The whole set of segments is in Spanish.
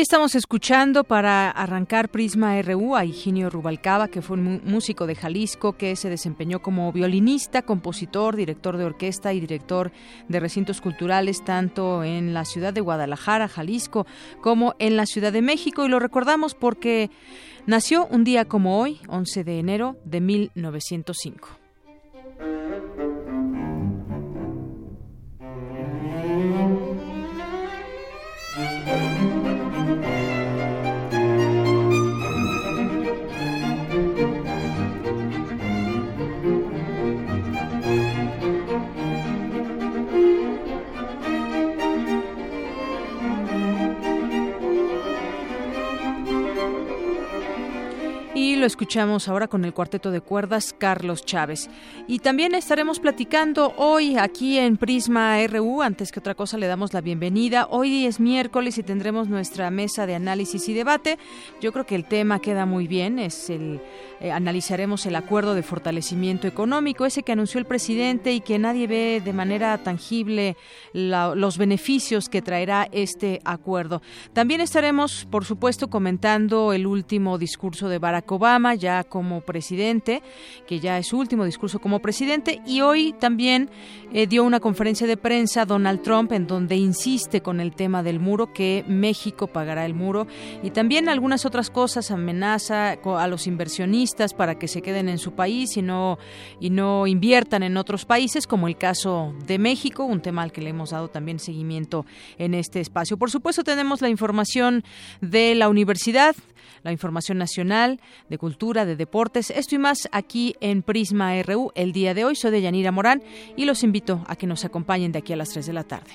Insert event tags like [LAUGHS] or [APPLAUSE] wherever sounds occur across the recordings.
Estamos escuchando para arrancar Prisma RU a Higinio Rubalcaba, que fue un músico de Jalisco que se desempeñó como violinista, compositor, director de orquesta y director de recintos culturales tanto en la ciudad de Guadalajara, Jalisco, como en la Ciudad de México. Y lo recordamos porque nació un día como hoy, 11 de enero de 1905. Lo escuchamos ahora con el cuarteto de cuerdas Carlos Chávez. Y también estaremos platicando hoy aquí en Prisma RU. Antes que otra cosa, le damos la bienvenida. Hoy es miércoles y tendremos nuestra mesa de análisis y debate. Yo creo que el tema queda muy bien. Es el eh, analizaremos el acuerdo de fortalecimiento económico, ese que anunció el presidente y que nadie ve de manera tangible los beneficios que traerá este acuerdo. También estaremos, por supuesto, comentando el último discurso de Barack Obama ya como presidente, que ya es su último discurso como presidente, y hoy también eh, dio una conferencia de prensa Donald Trump en donde insiste con el tema del muro, que México pagará el muro, y también algunas otras cosas, amenaza a los inversionistas, para que se queden en su país y no, y no inviertan en otros países, como el caso de México, un tema al que le hemos dado también seguimiento en este espacio. Por supuesto, tenemos la información de la universidad, la información nacional, de cultura, de deportes, esto y más aquí en Prisma RU el día de hoy. Soy de Yanira Morán y los invito a que nos acompañen de aquí a las 3 de la tarde.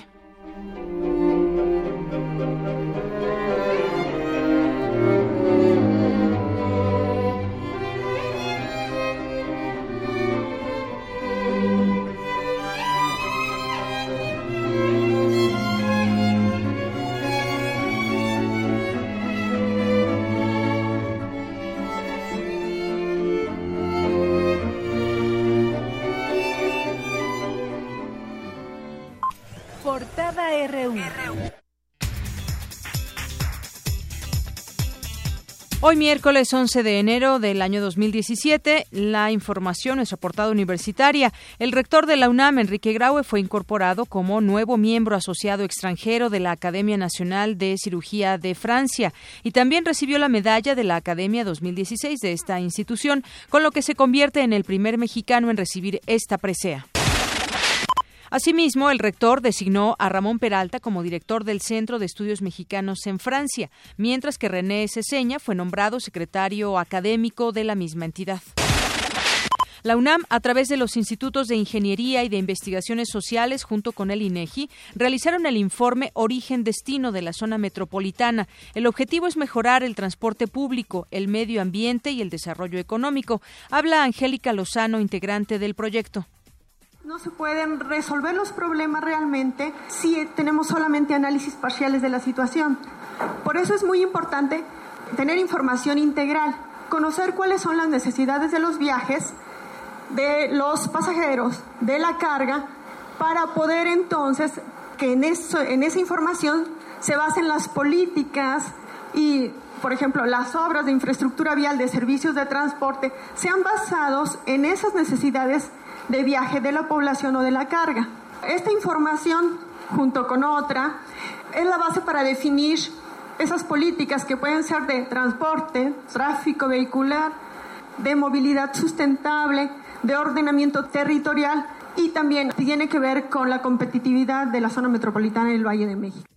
Hoy miércoles 11 de enero del año 2017, la información es reportada universitaria. El rector de la UNAM, Enrique Graue, fue incorporado como nuevo miembro asociado extranjero de la Academia Nacional de Cirugía de Francia y también recibió la medalla de la Academia 2016 de esta institución, con lo que se convierte en el primer mexicano en recibir esta presea. Asimismo, el rector designó a Ramón Peralta como director del Centro de Estudios Mexicanos en Francia, mientras que René Ceseña fue nombrado secretario académico de la misma entidad. La UNAM, a través de los institutos de Ingeniería y de Investigaciones Sociales, junto con el INEGI, realizaron el informe Origen-Destino de la zona metropolitana. El objetivo es mejorar el transporte público, el medio ambiente y el desarrollo económico. Habla Angélica Lozano, integrante del proyecto. No se pueden resolver los problemas realmente si tenemos solamente análisis parciales de la situación. Por eso es muy importante tener información integral, conocer cuáles son las necesidades de los viajes, de los pasajeros, de la carga, para poder entonces que en, eso, en esa información se basen las políticas y, por ejemplo, las obras de infraestructura vial, de servicios de transporte, sean basados en esas necesidades de viaje de la población o de la carga. Esta información, junto con otra, es la base para definir esas políticas que pueden ser de transporte, tráfico vehicular, de movilidad sustentable, de ordenamiento territorial y también tiene que ver con la competitividad de la zona metropolitana del Valle de México.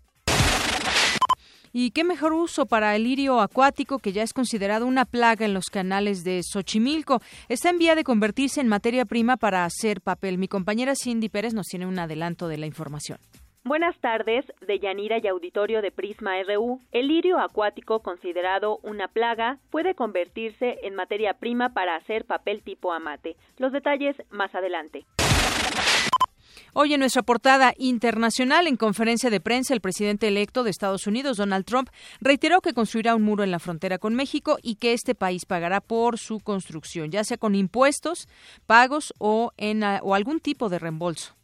¿Y qué mejor uso para el lirio acuático que ya es considerado una plaga en los canales de Xochimilco? Está en vía de convertirse en materia prima para hacer papel. Mi compañera Cindy Pérez nos tiene un adelanto de la información. Buenas tardes, de Yanira y Auditorio de Prisma RU. El lirio acuático, considerado una plaga, puede convertirse en materia prima para hacer papel tipo amate. Los detalles más adelante. Hoy en nuestra portada internacional, en conferencia de prensa, el presidente electo de Estados Unidos, Donald Trump, reiteró que construirá un muro en la frontera con México y que este país pagará por su construcción, ya sea con impuestos, pagos o, en, o algún tipo de reembolso.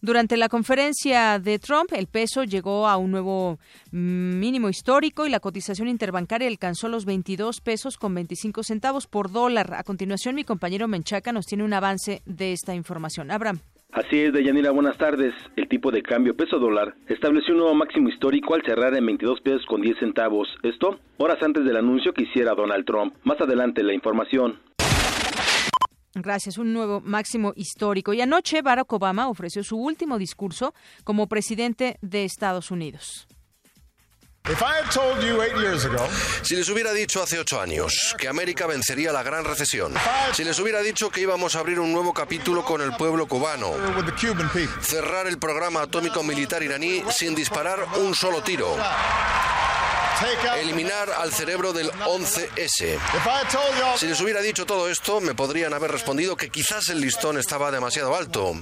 Durante la conferencia de Trump, el peso llegó a un nuevo mínimo histórico y la cotización interbancaria alcanzó los 22 pesos con 25 centavos por dólar. A continuación, mi compañero Menchaca nos tiene un avance de esta información. Abraham. Así es, Deyanira, buenas tardes. El tipo de cambio peso dólar estableció un nuevo máximo histórico al cerrar en 22 pesos con 10 centavos. Esto horas antes del anuncio que hiciera Donald Trump. Más adelante la información. Gracias, un nuevo máximo histórico. Y anoche Barack Obama ofreció su último discurso como presidente de Estados Unidos. Si les hubiera dicho hace ocho años que América vencería la gran recesión, si les hubiera dicho que íbamos a abrir un nuevo capítulo con el pueblo cubano, cerrar el programa atómico militar iraní sin disparar un solo tiro, eliminar al cerebro del 11S. Si les hubiera dicho todo esto, me podrían haber respondido que quizás el listón estaba demasiado alto.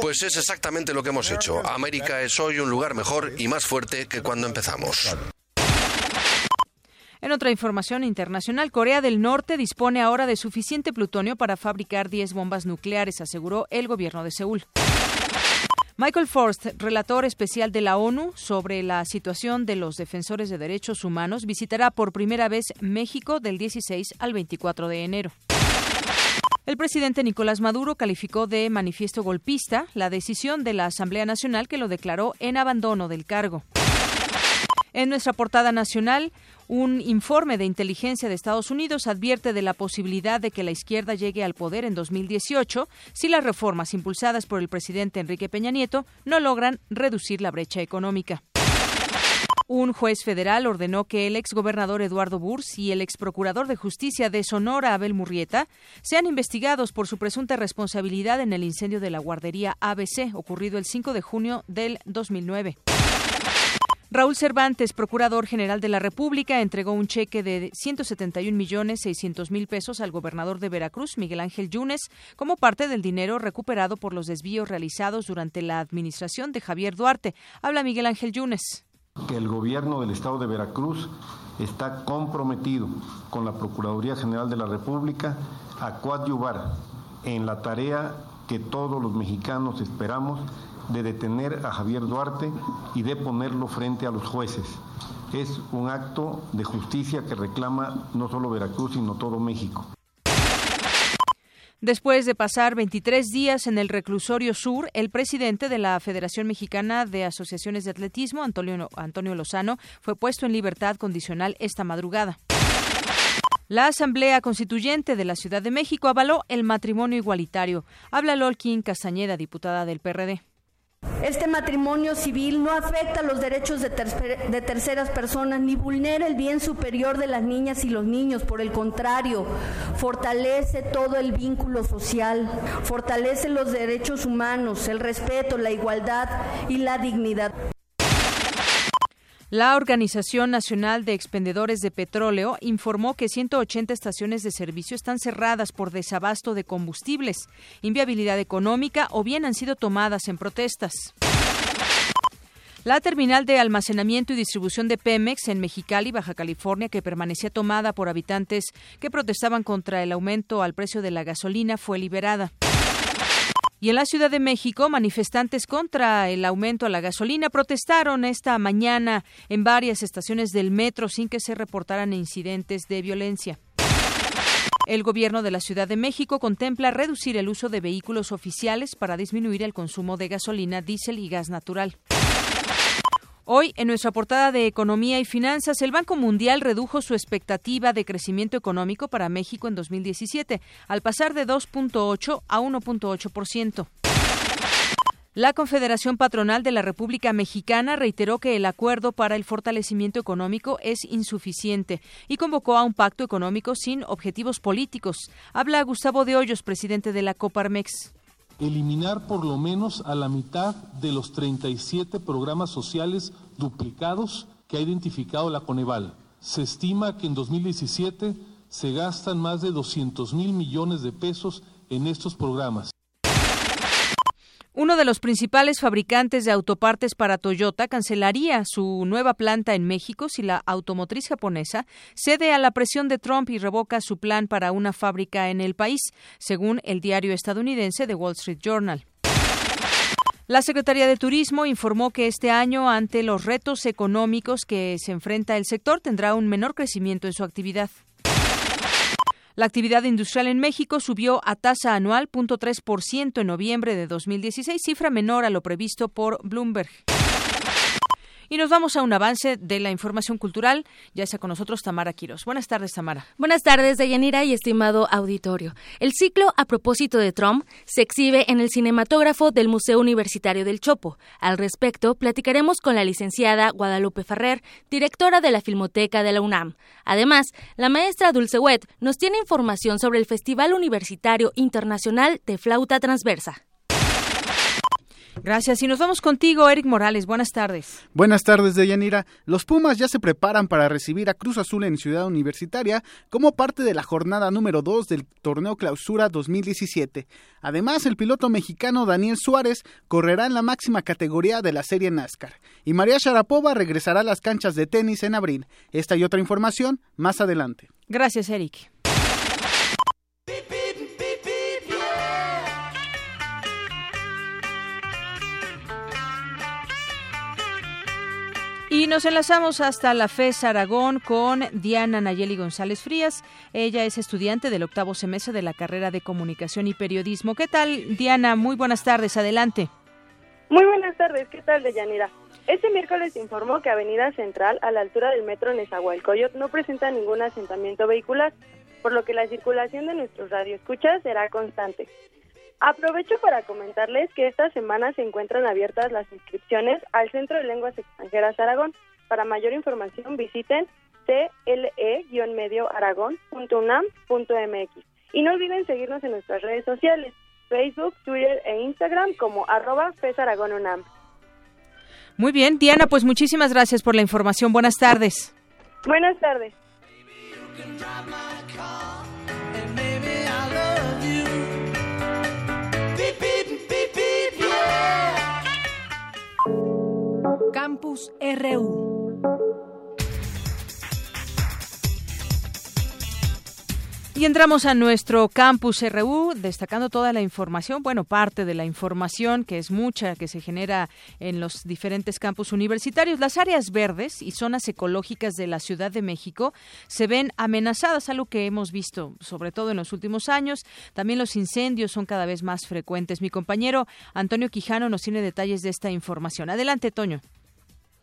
Pues es exactamente lo que hemos hecho. América es hoy un lugar mejor y más fuerte que cuando empezamos. En otra información internacional, Corea del Norte dispone ahora de suficiente plutonio para fabricar 10 bombas nucleares, aseguró el gobierno de Seúl. Michael Forst, relator especial de la ONU sobre la situación de los defensores de derechos humanos, visitará por primera vez México del 16 al 24 de enero. El presidente Nicolás Maduro calificó de manifiesto golpista la decisión de la Asamblea Nacional que lo declaró en abandono del cargo. En nuestra portada nacional, un informe de inteligencia de Estados Unidos advierte de la posibilidad de que la izquierda llegue al poder en 2018 si las reformas impulsadas por el presidente Enrique Peña Nieto no logran reducir la brecha económica. Un juez federal ordenó que el exgobernador Eduardo Burs y el exprocurador de justicia de Sonora, Abel Murrieta, sean investigados por su presunta responsabilidad en el incendio de la guardería ABC ocurrido el 5 de junio del 2009. Raúl Cervantes, Procurador General de la República, entregó un cheque de 171 millones 600 mil pesos al gobernador de Veracruz, Miguel Ángel Yunes, como parte del dinero recuperado por los desvíos realizados durante la administración de Javier Duarte. Habla Miguel Ángel Yunes. El gobierno del estado de Veracruz está comprometido con la Procuraduría General de la República a coadyuvar en la tarea que todos los mexicanos esperamos de detener a Javier Duarte y de ponerlo frente a los jueces. Es un acto de justicia que reclama no solo Veracruz, sino todo México. Después de pasar 23 días en el reclusorio sur, el presidente de la Federación Mexicana de Asociaciones de Atletismo, Antonio, Antonio Lozano, fue puesto en libertad condicional esta madrugada. La Asamblea Constituyente de la Ciudad de México avaló el matrimonio igualitario. Habla Lolkin Castañeda, diputada del PRD. Este matrimonio civil no afecta los derechos de, terceras personas ni vulnera el bien superior de las niñas y los niños. Por el contrario, fortalece todo el vínculo social, fortalece los derechos humanos, el respeto, la igualdad y la dignidad. La Organización Nacional de Expendedores de Petróleo informó que 180 estaciones de servicio están cerradas por desabasto de combustibles, inviabilidad económica o bien han sido tomadas en protestas. La terminal de almacenamiento y distribución de Pemex en Mexicali, Baja California, que permanecía tomada por habitantes que protestaban contra el aumento al precio de la gasolina, fue liberada. Y en la Ciudad de México, manifestantes contra el aumento a la gasolina protestaron esta mañana en varias estaciones del metro sin que se reportaran incidentes de violencia. El gobierno de la Ciudad de México contempla reducir el uso de vehículos oficiales para disminuir el consumo de gasolina, diésel y gas natural. Hoy, en nuestra portada de Economía y Finanzas, el Banco Mundial redujo su expectativa de crecimiento económico para México en 2017, al pasar de 2.8 a 1.8%. La Confederación Patronal de la República Mexicana reiteró que el acuerdo para el fortalecimiento económico es insuficiente y convocó a un pacto económico sin objetivos políticos. Habla Gustavo de Hoyos, presidente de la Coparmex. Eliminar por lo menos a la mitad de los 37 programas sociales duplicados que ha identificado la Coneval. Se estima que en 2017 se gastan más de 200 mil millones de pesos en estos programas. Uno de los principales fabricantes de autopartes para Toyota cancelaría su nueva planta en México si la automotriz japonesa cede a la presión de Trump y revoca su plan para una fábrica en el país, según el diario estadounidense The Wall Street Journal. La Secretaría de Turismo informó que este año, ante los retos económicos que se enfrenta el sector, tendrá un menor crecimiento en su actividad. La actividad industrial en México subió a tasa anual 0.3% en noviembre de 2016, cifra menor a lo previsto por Bloomberg. Y nos vamos a un avance de la información cultural. Ya está con nosotros Tamara Quiros. Buenas tardes, Tamara. Buenas tardes, Deyanira y estimado auditorio. El ciclo A propósito de Trump se exhibe en el cinematógrafo del Museo Universitario del Chopo. Al respecto, platicaremos con la licenciada Guadalupe Ferrer, directora de la Filmoteca de la UNAM. Además, la maestra Dulce Wet nos tiene información sobre el Festival Universitario Internacional de Flauta Transversa. Gracias. Y nos vamos contigo, Eric Morales. Buenas tardes. Buenas tardes, Deyanira. Los Pumas ya se preparan para recibir a Cruz Azul en Ciudad Universitaria como parte de la jornada número 2 del Torneo Clausura 2017. Además, el piloto mexicano Daniel Suárez correrá en la máxima categoría de la serie NASCAR. Y María Sharapova regresará a las canchas de tenis en abril. Esta y otra información más adelante. Gracias, Eric. Y nos enlazamos hasta la FES Aragón con Diana Nayeli González Frías. Ella es estudiante del octavo semestre de la carrera de Comunicación y Periodismo. ¿Qué tal, Diana? Muy buenas tardes. Adelante. Muy buenas tardes. ¿Qué tal, Deyanira? Este miércoles informó que Avenida Central, a la altura del metro Nezahualcóyotl, no presenta ningún asentamiento vehicular, por lo que la circulación de nuestros radioescuchas será constante. Aprovecho para comentarles que esta semana se encuentran abiertas las inscripciones al Centro de Lenguas Extranjeras Aragón. Para mayor información visiten cle-medioaragón.unam.mx y no olviden seguirnos en nuestras redes sociales, Facebook, Twitter e Instagram como arroba FESAragónUNAM. Muy bien, Diana, pues muchísimas gracias por la información. Buenas tardes. Buenas tardes. Campus RU. Y entramos a nuestro campus RU destacando toda la información, bueno, parte de la información que es mucha que se genera en los diferentes campus universitarios. Las áreas verdes y zonas ecológicas de la Ciudad de México se ven amenazadas, algo que hemos visto sobre todo en los últimos años. También los incendios son cada vez más frecuentes. Mi compañero Antonio Quijano nos tiene detalles de esta información. Adelante, Toño.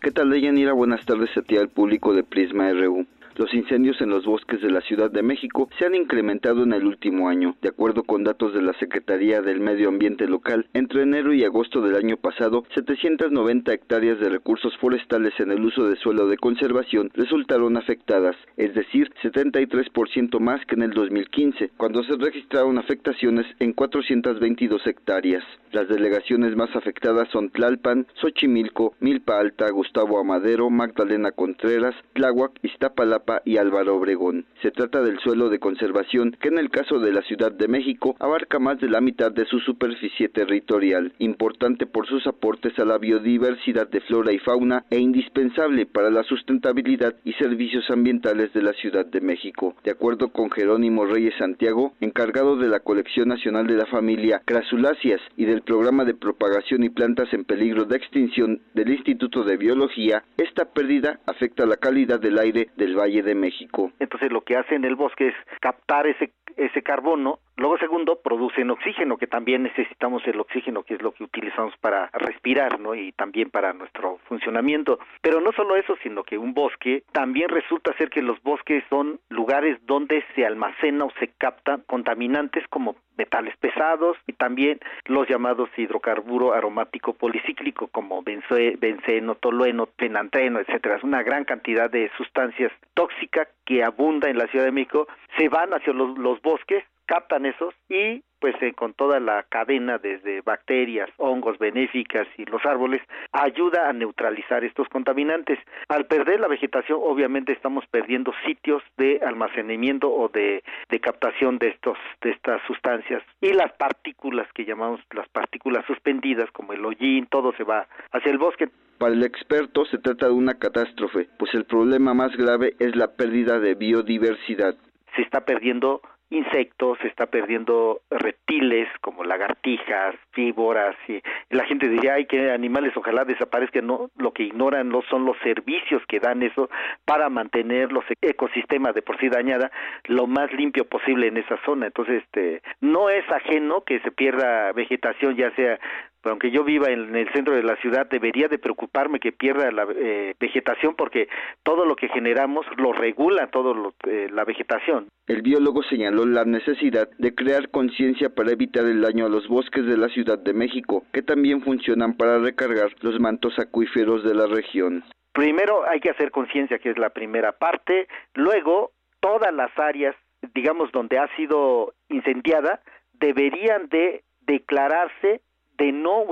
¿Qué tal, Deyanira? Buenas tardes a ti al público de Prisma RU. Los incendios en los bosques de la Ciudad de México se han incrementado en el último año. De acuerdo con datos de la Secretaría del Medio Ambiente local, entre enero y agosto del año pasado, 790 hectáreas de recursos forestales en el uso de suelo de conservación resultaron afectadas, es decir, 73% más que en el 2015, cuando se registraron afectaciones en 422 hectáreas. Las delegaciones más afectadas son Tlalpan, Xochimilco, Milpa Alta, Gustavo Amadero, Magdalena Contreras, Tláhuac, Iztapalapa, y Álvaro Obregón. Se trata del suelo de conservación que en el caso de la Ciudad de México abarca más de la mitad de su superficie territorial, importante por sus aportes a la biodiversidad de flora y fauna e indispensable para la sustentabilidad y servicios ambientales de la Ciudad de México. De acuerdo con Jerónimo Reyes Santiago, encargado de la Colección Nacional de la Familia Crasuláceas y del Programa de Propagación y Plantas en Peligro de Extinción del Instituto de Biología, esta pérdida afecta la calidad del aire del Valle de México. Entonces lo que hace en el bosque es captar ese ese carbono Luego, segundo, producen oxígeno, que también necesitamos el oxígeno, que es lo que utilizamos para respirar, ¿no? Y también para nuestro funcionamiento. Pero no solo eso, sino que un bosque también resulta ser que los bosques son lugares donde se almacena o se capta contaminantes como metales pesados y también los llamados hidrocarburo aromático policíclico como benceno, tolueno, penantreno, etcétera. Es una gran cantidad de sustancias tóxicas que abunda en la Ciudad de México, se van hacia los bosques captan esos y pues eh, con toda la cadena desde bacterias, hongos benéficas y los árboles ayuda a neutralizar estos contaminantes. Al perder la vegetación obviamente estamos perdiendo sitios de almacenamiento o de, de captación de estos de estas sustancias y las partículas que llamamos las partículas suspendidas como el hollín, todo se va hacia el bosque. Para el experto se trata de una catástrofe, pues el problema más grave es la pérdida de biodiversidad. Se está perdiendo insectos, se está perdiendo reptiles como lagartijas, víboras y la gente diría, ay, que animales ojalá desaparezcan, no, lo que ignoran no son los servicios que dan eso para mantener los ecosistemas de por sí dañada lo más limpio posible en esa zona. Entonces, este, no es ajeno que se pierda vegetación, ya sea aunque yo viva en el centro de la ciudad, debería de preocuparme que pierda la eh, vegetación porque todo lo que generamos lo regula todo eh, la vegetación. El biólogo señaló la necesidad de crear conciencia para evitar el daño a los bosques de la Ciudad de México, que también funcionan para recargar los mantos acuíferos de la región. Primero hay que hacer conciencia, que es la primera parte, luego todas las áreas, digamos, donde ha sido incendiada, deberían de declararse de no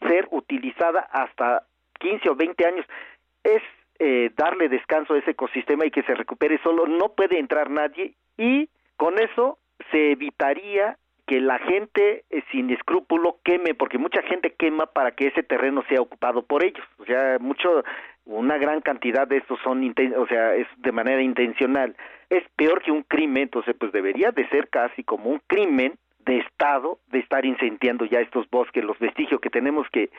ser utilizada hasta 15 o 20 años es eh, darle descanso a ese ecosistema y que se recupere solo, no puede entrar nadie y con eso se evitaría que la gente eh, sin escrúpulo queme, porque mucha gente quema para que ese terreno sea ocupado por ellos. O sea, mucho, una gran cantidad de estos son, o sea, es de manera intencional. Es peor que un crimen, entonces pues debería de ser casi como un crimen de Estado de estar incendiando ya estos bosques, los vestigios que tenemos que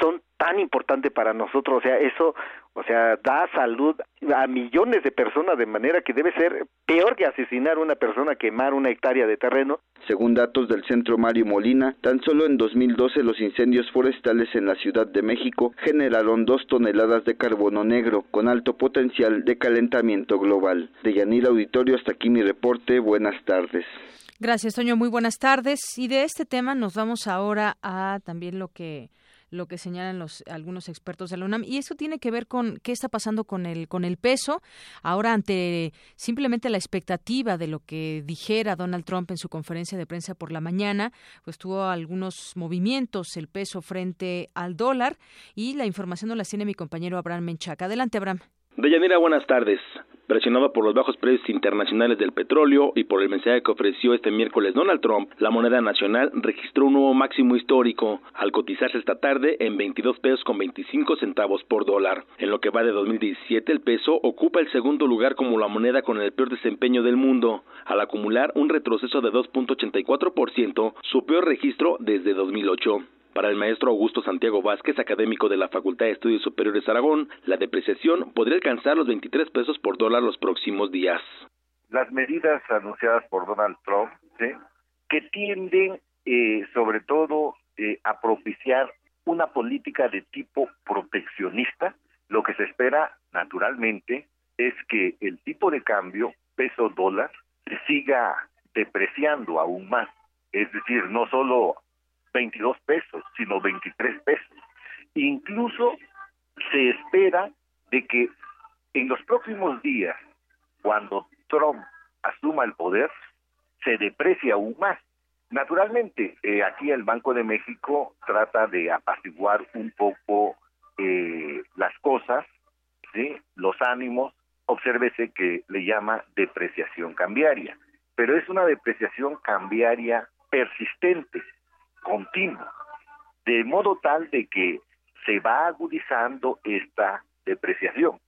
son tan importantes para nosotros, o sea, eso, o sea, da salud a millones de personas de manera que debe ser peor que asesinar a una persona, quemar una hectárea de terreno. Según datos del Centro Mario Molina, tan solo en 2012 los incendios forestales en la Ciudad de México generaron dos toneladas de carbono negro con alto potencial de calentamiento global. De Yanil Auditorio, hasta aquí mi reporte. Buenas tardes. Gracias, Toño. Muy buenas tardes. Y de este tema nos vamos ahora a también lo que lo que señalan los algunos expertos de la UNAM. Y eso tiene que ver con qué está pasando con el con el peso. Ahora ante simplemente la expectativa de lo que dijera Donald Trump en su conferencia de prensa por la mañana pues tuvo algunos movimientos el peso frente al dólar. Y la información nos la tiene mi compañero Abraham Menchaca. Adelante Abraham. Deyanira buenas tardes Presionado por los bajos precios internacionales del petróleo y por el mensaje que ofreció este miércoles Donald Trump, la moneda nacional registró un nuevo máximo histórico al cotizarse esta tarde en 22 pesos con 25 centavos por dólar. En lo que va de 2017, el peso ocupa el segundo lugar como la moneda con el peor desempeño del mundo, al acumular un retroceso de 2.84%, su peor registro desde 2008. Para el maestro Augusto Santiago Vázquez, académico de la Facultad de Estudios Superiores Aragón, la depreciación podría alcanzar los 23 pesos por dólar los próximos días. Las medidas anunciadas por Donald Trump, que tienden eh, sobre todo eh, a propiciar una política de tipo proteccionista, lo que se espera naturalmente es que el tipo de cambio peso dólar siga depreciando aún más. Es decir, no solo 22 pesos, sino 23 pesos. Incluso se espera de que en los próximos días, cuando Trump asuma el poder, se deprecie aún más. Naturalmente, eh, aquí el Banco de México trata de apaciguar un poco eh, las cosas, los ánimos, obsérvese que le llama depreciación cambiaria, pero es una depreciación cambiaria persistente, continuo, de modo tal de que se va agudizando esta depreciación,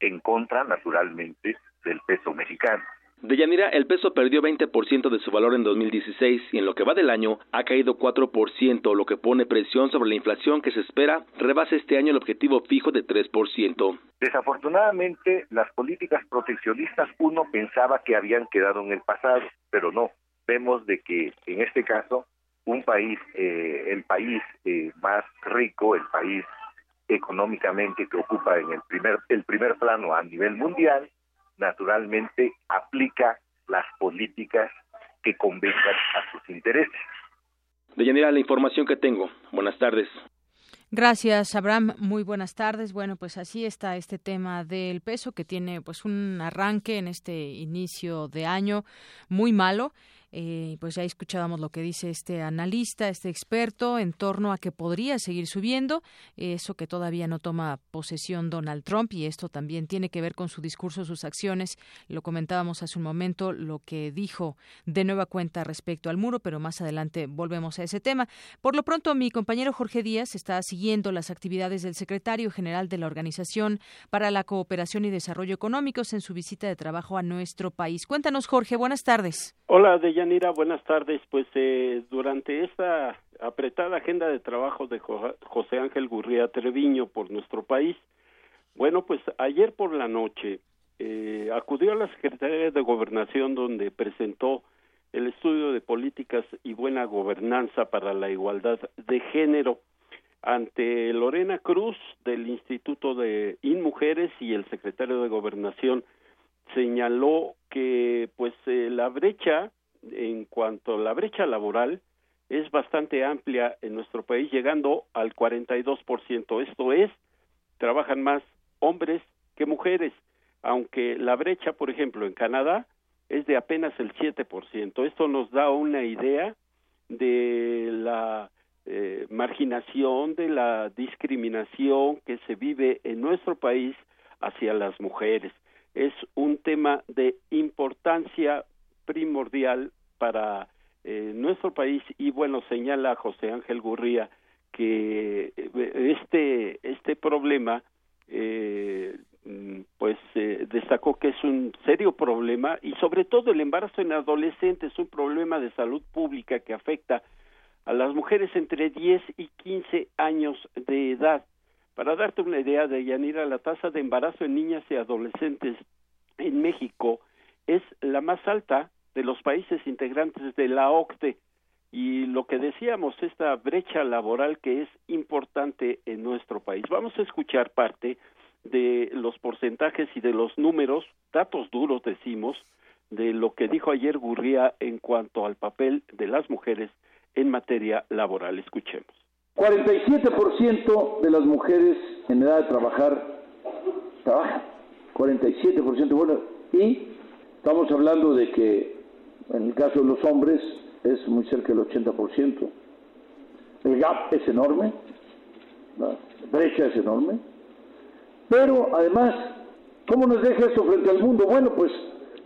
en contra, naturalmente, del peso mexicano. De Yanira, el peso perdió 20% de su valor en 2016 y en lo que va del año ha caído 4%, lo que pone presión sobre la inflación que se espera rebase este año el objetivo fijo de 3%. Desafortunadamente, las políticas proteccionistas uno pensaba que habían quedado en el pasado, pero no vemos de que en este caso un país, eh, el país eh, más rico, el país económicamente que ocupa en el primer, el primer plano a nivel mundial, naturalmente aplica las políticas que convengan a sus intereses. Deyanira, la información que tengo. Buenas tardes. Gracias, Abraham. Muy buenas tardes. Bueno, pues así está este tema del peso que tiene pues un arranque en este inicio de año muy malo eh, pues ya escuchábamos lo que dice este analista, este experto, en torno a que podría seguir subiendo, eso que todavía no toma posesión Donald Trump, y esto también tiene que ver con su discurso, sus acciones. Lo comentábamos hace un momento, lo que dijo de nueva cuenta respecto al muro, pero más adelante volvemos a ese tema. Por lo pronto, mi compañero Jorge Díaz está siguiendo las actividades del secretario general de la Organización para la Cooperación y Desarrollo Económicos en su visita de trabajo a nuestro país. Cuéntanos, Jorge, buenas tardes. Hola, Yanira, buenas tardes. Pues eh, durante esta apretada agenda de trabajo de José Ángel Gurría Treviño por nuestro país, bueno, pues ayer por la noche eh, acudió a la Secretaría de Gobernación donde presentó el estudio de políticas y buena gobernanza para la igualdad de género ante Lorena Cruz del Instituto de InMujeres y el secretario de Gobernación señaló que pues eh, la brecha en cuanto a la brecha laboral es bastante amplia en nuestro país, llegando al 42%. Esto es, trabajan más hombres que mujeres, aunque la brecha, por ejemplo, en Canadá es de apenas el 7%. Esto nos da una idea de la eh, marginación, de la discriminación que se vive en nuestro país hacia las mujeres. Es un tema de importancia primordial para eh, nuestro país y bueno señala José Ángel Gurría que eh, este este problema eh, mm, pues destacó que es un serio problema y sobre todo el embarazo en adolescentes es un problema de salud pública que afecta a las mujeres entre 10 y 15 años de edad. Para darte una idea de Yanira, la tasa de embarazo en niñas y adolescentes en México es la más alta de los países integrantes de la OCDE y lo que decíamos, esta brecha laboral que es importante en nuestro país. Vamos a escuchar parte de los porcentajes y de los números, datos duros decimos, de lo que dijo ayer Gurría en cuanto al papel de las mujeres en materia laboral. Escuchemos. 47% de las mujeres en edad de trabajar trabajan. 47%, bueno, y estamos hablando de que en el caso de los hombres es muy cerca del 80%. El gap es enorme, la brecha es enorme, pero además, ¿cómo nos deja eso frente al mundo? Bueno, pues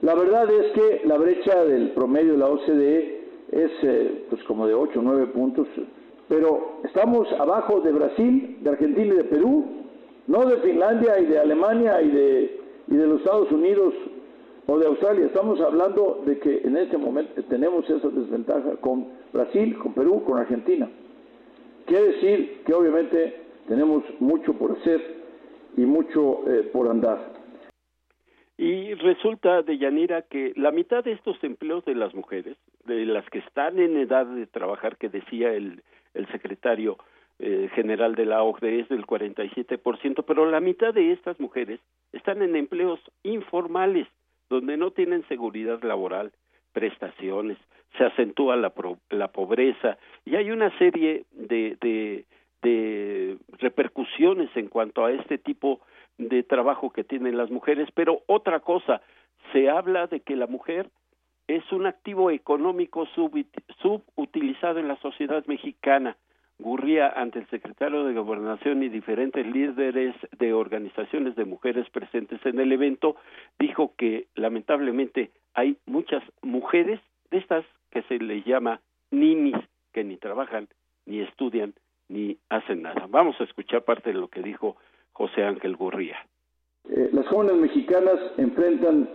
la verdad es que la brecha del promedio de la OCDE es eh, pues como de 8 o 9 puntos, pero estamos abajo de Brasil, de Argentina y de Perú, no de Finlandia y de Alemania y de, y de los Estados Unidos o de Australia. Estamos hablando de que en este momento tenemos esa desventaja con Brasil, con Perú, con Argentina. Quiere decir que obviamente tenemos mucho por hacer y mucho eh, por andar. Y resulta, de Yanira, que la mitad de estos empleos de las mujeres, de las que están en edad de trabajar, que decía el, el secretario eh, general de la OCDE, es del 47%, pero la mitad de estas mujeres están en empleos informales donde no tienen seguridad laboral, prestaciones, se acentúa la, la pobreza y hay una serie de, de, de repercusiones en cuanto a este tipo de trabajo que tienen las mujeres, pero otra cosa, se habla de que la mujer es un activo económico subutilizado en la sociedad mexicana. Gurría ante el secretario de Gobernación y diferentes líderes de organizaciones de mujeres presentes en el evento, dijo que lamentablemente hay muchas mujeres de estas que se les llama ninis, que ni trabajan, ni estudian, ni hacen nada. Vamos a escuchar parte de lo que dijo José Ángel Gurría. Eh, las jóvenes mexicanas enfrentan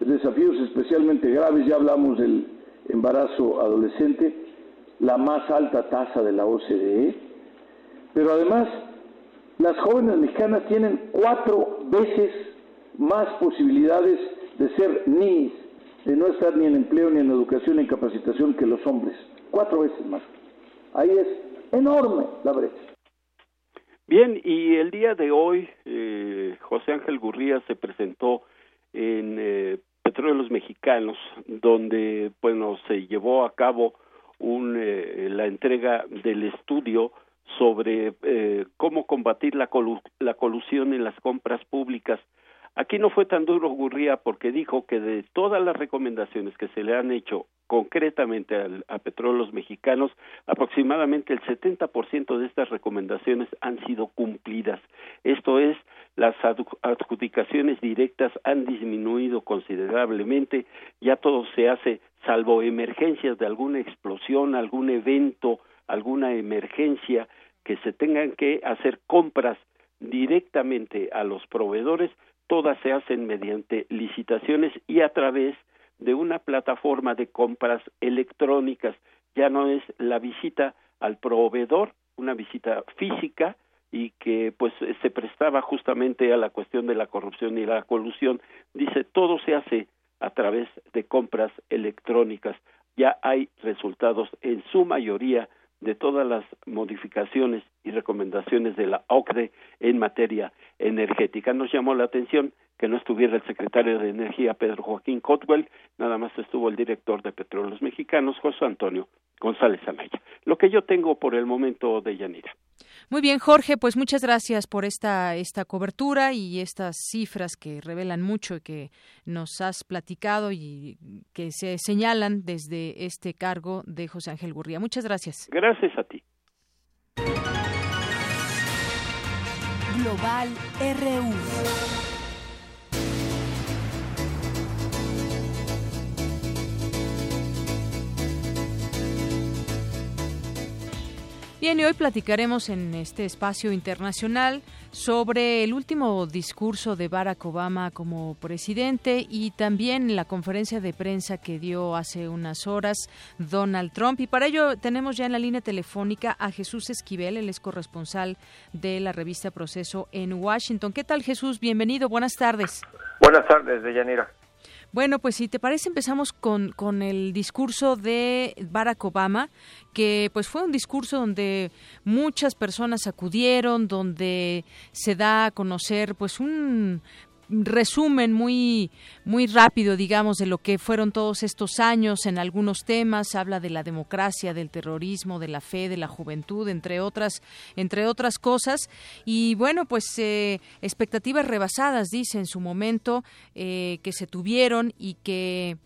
desafíos especialmente graves, ya hablamos del embarazo adolescente, la más alta tasa de la OCDE, pero además las jóvenes mexicanas tienen cuatro veces más posibilidades de ser ninis de no estar ni en empleo, ni en educación, ni en capacitación que los hombres. Cuatro veces más. Ahí es enorme la brecha. Bien, y el día de hoy eh, José Ángel Gurría se presentó en eh, Petróleos Mexicanos, donde bueno se llevó a cabo un, eh, la entrega del estudio sobre eh, cómo combatir la, la colusión en las compras públicas Aquí no fue tan duro Gurría porque dijo que de todas las recomendaciones que se le han hecho concretamente a petróleos mexicanos, aproximadamente el 70% de estas recomendaciones han sido cumplidas. Esto es, las adjudicaciones directas han disminuido considerablemente, ya todo se hace salvo emergencias de alguna explosión, algún evento, alguna emergencia que se tengan que hacer compras directamente a los proveedores, todas se hacen mediante licitaciones y a través de una plataforma de compras electrónicas. Ya no es la visita al proveedor, una visita física y que pues se prestaba justamente a la cuestión de la corrupción y la colusión. Dice, todo se hace a través de compras electrónicas. Ya hay resultados en su mayoría de todas las modificaciones y recomendaciones de la OCDE en materia energética. Nos llamó la atención que no estuviera el secretario de Energía Pedro Joaquín Cotwell, nada más estuvo el director de Petróleos Mexicanos, José Antonio González Amaya. Lo que yo tengo por el momento de Yanira. Muy bien, Jorge, pues muchas gracias por esta, esta cobertura y estas cifras que revelan mucho y que nos has platicado y que se señalan desde este cargo de José Ángel Gurría. Muchas gracias. Gracias a ti. Global RU. Bien, y hoy platicaremos en este espacio internacional sobre el último discurso de Barack Obama como presidente y también la conferencia de prensa que dio hace unas horas Donald Trump. Y para ello tenemos ya en la línea telefónica a Jesús Esquivel, el es corresponsal de la revista Proceso en Washington. ¿Qué tal Jesús? Bienvenido, buenas tardes. Buenas tardes, Deyanira. Bueno, pues si te parece empezamos con, con el discurso de Barack Obama, que pues fue un discurso donde muchas personas acudieron, donde se da a conocer pues un resumen muy muy rápido digamos de lo que fueron todos estos años en algunos temas habla de la democracia del terrorismo de la fe de la juventud entre otras entre otras cosas y bueno pues eh, expectativas rebasadas dice en su momento eh, que se tuvieron y que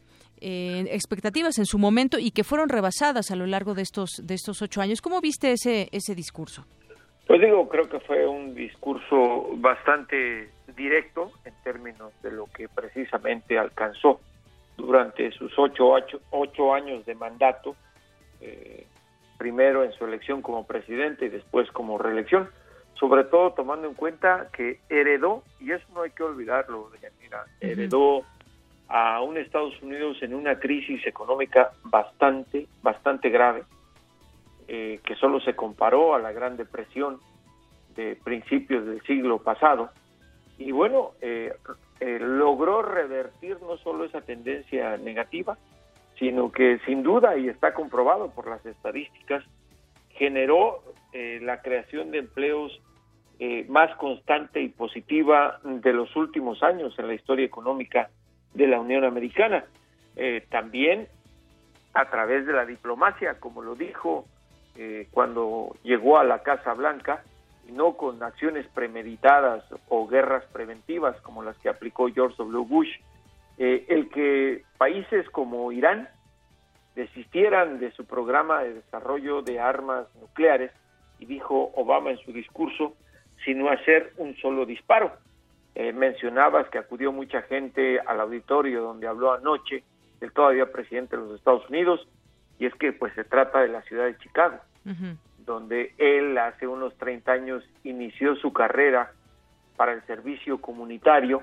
eh, expectativas en su momento y que fueron rebasadas a lo largo de estos de estos ocho años. ¿Cómo viste ese ese discurso? Pues digo, creo que fue un discurso bastante directo en términos de lo que precisamente alcanzó durante sus ocho, ocho, años de mandato, eh, primero en su elección como presidente y después como reelección, sobre todo tomando en cuenta que heredó, y eso no hay que olvidarlo, mira, heredó a un Estados Unidos en una crisis económica bastante, bastante grave, eh, que solo se comparó a la Gran Depresión de principios del siglo pasado, y bueno, eh, eh, logró revertir no solo esa tendencia negativa, sino que sin duda, y está comprobado por las estadísticas, generó eh, la creación de empleos más constante y positiva de los últimos años en la historia económica de la Unión Americana. también a través de la diplomacia, como lo dijo cuando llegó a la Casa Blanca, y no con acciones premeditadas o guerras preventivas como las que aplicó George W. Bush, eh, el que países como Irán desistieran de su programa de desarrollo de armas nucleares, y dijo Obama en su discurso, sino hacer un solo disparo. Eh, mencionabas que acudió mucha gente al auditorio donde habló anoche el todavía presidente de los Estados Unidos, y es que pues se trata de la ciudad de Chicago donde él hace unos 30 años inició su carrera para el servicio comunitario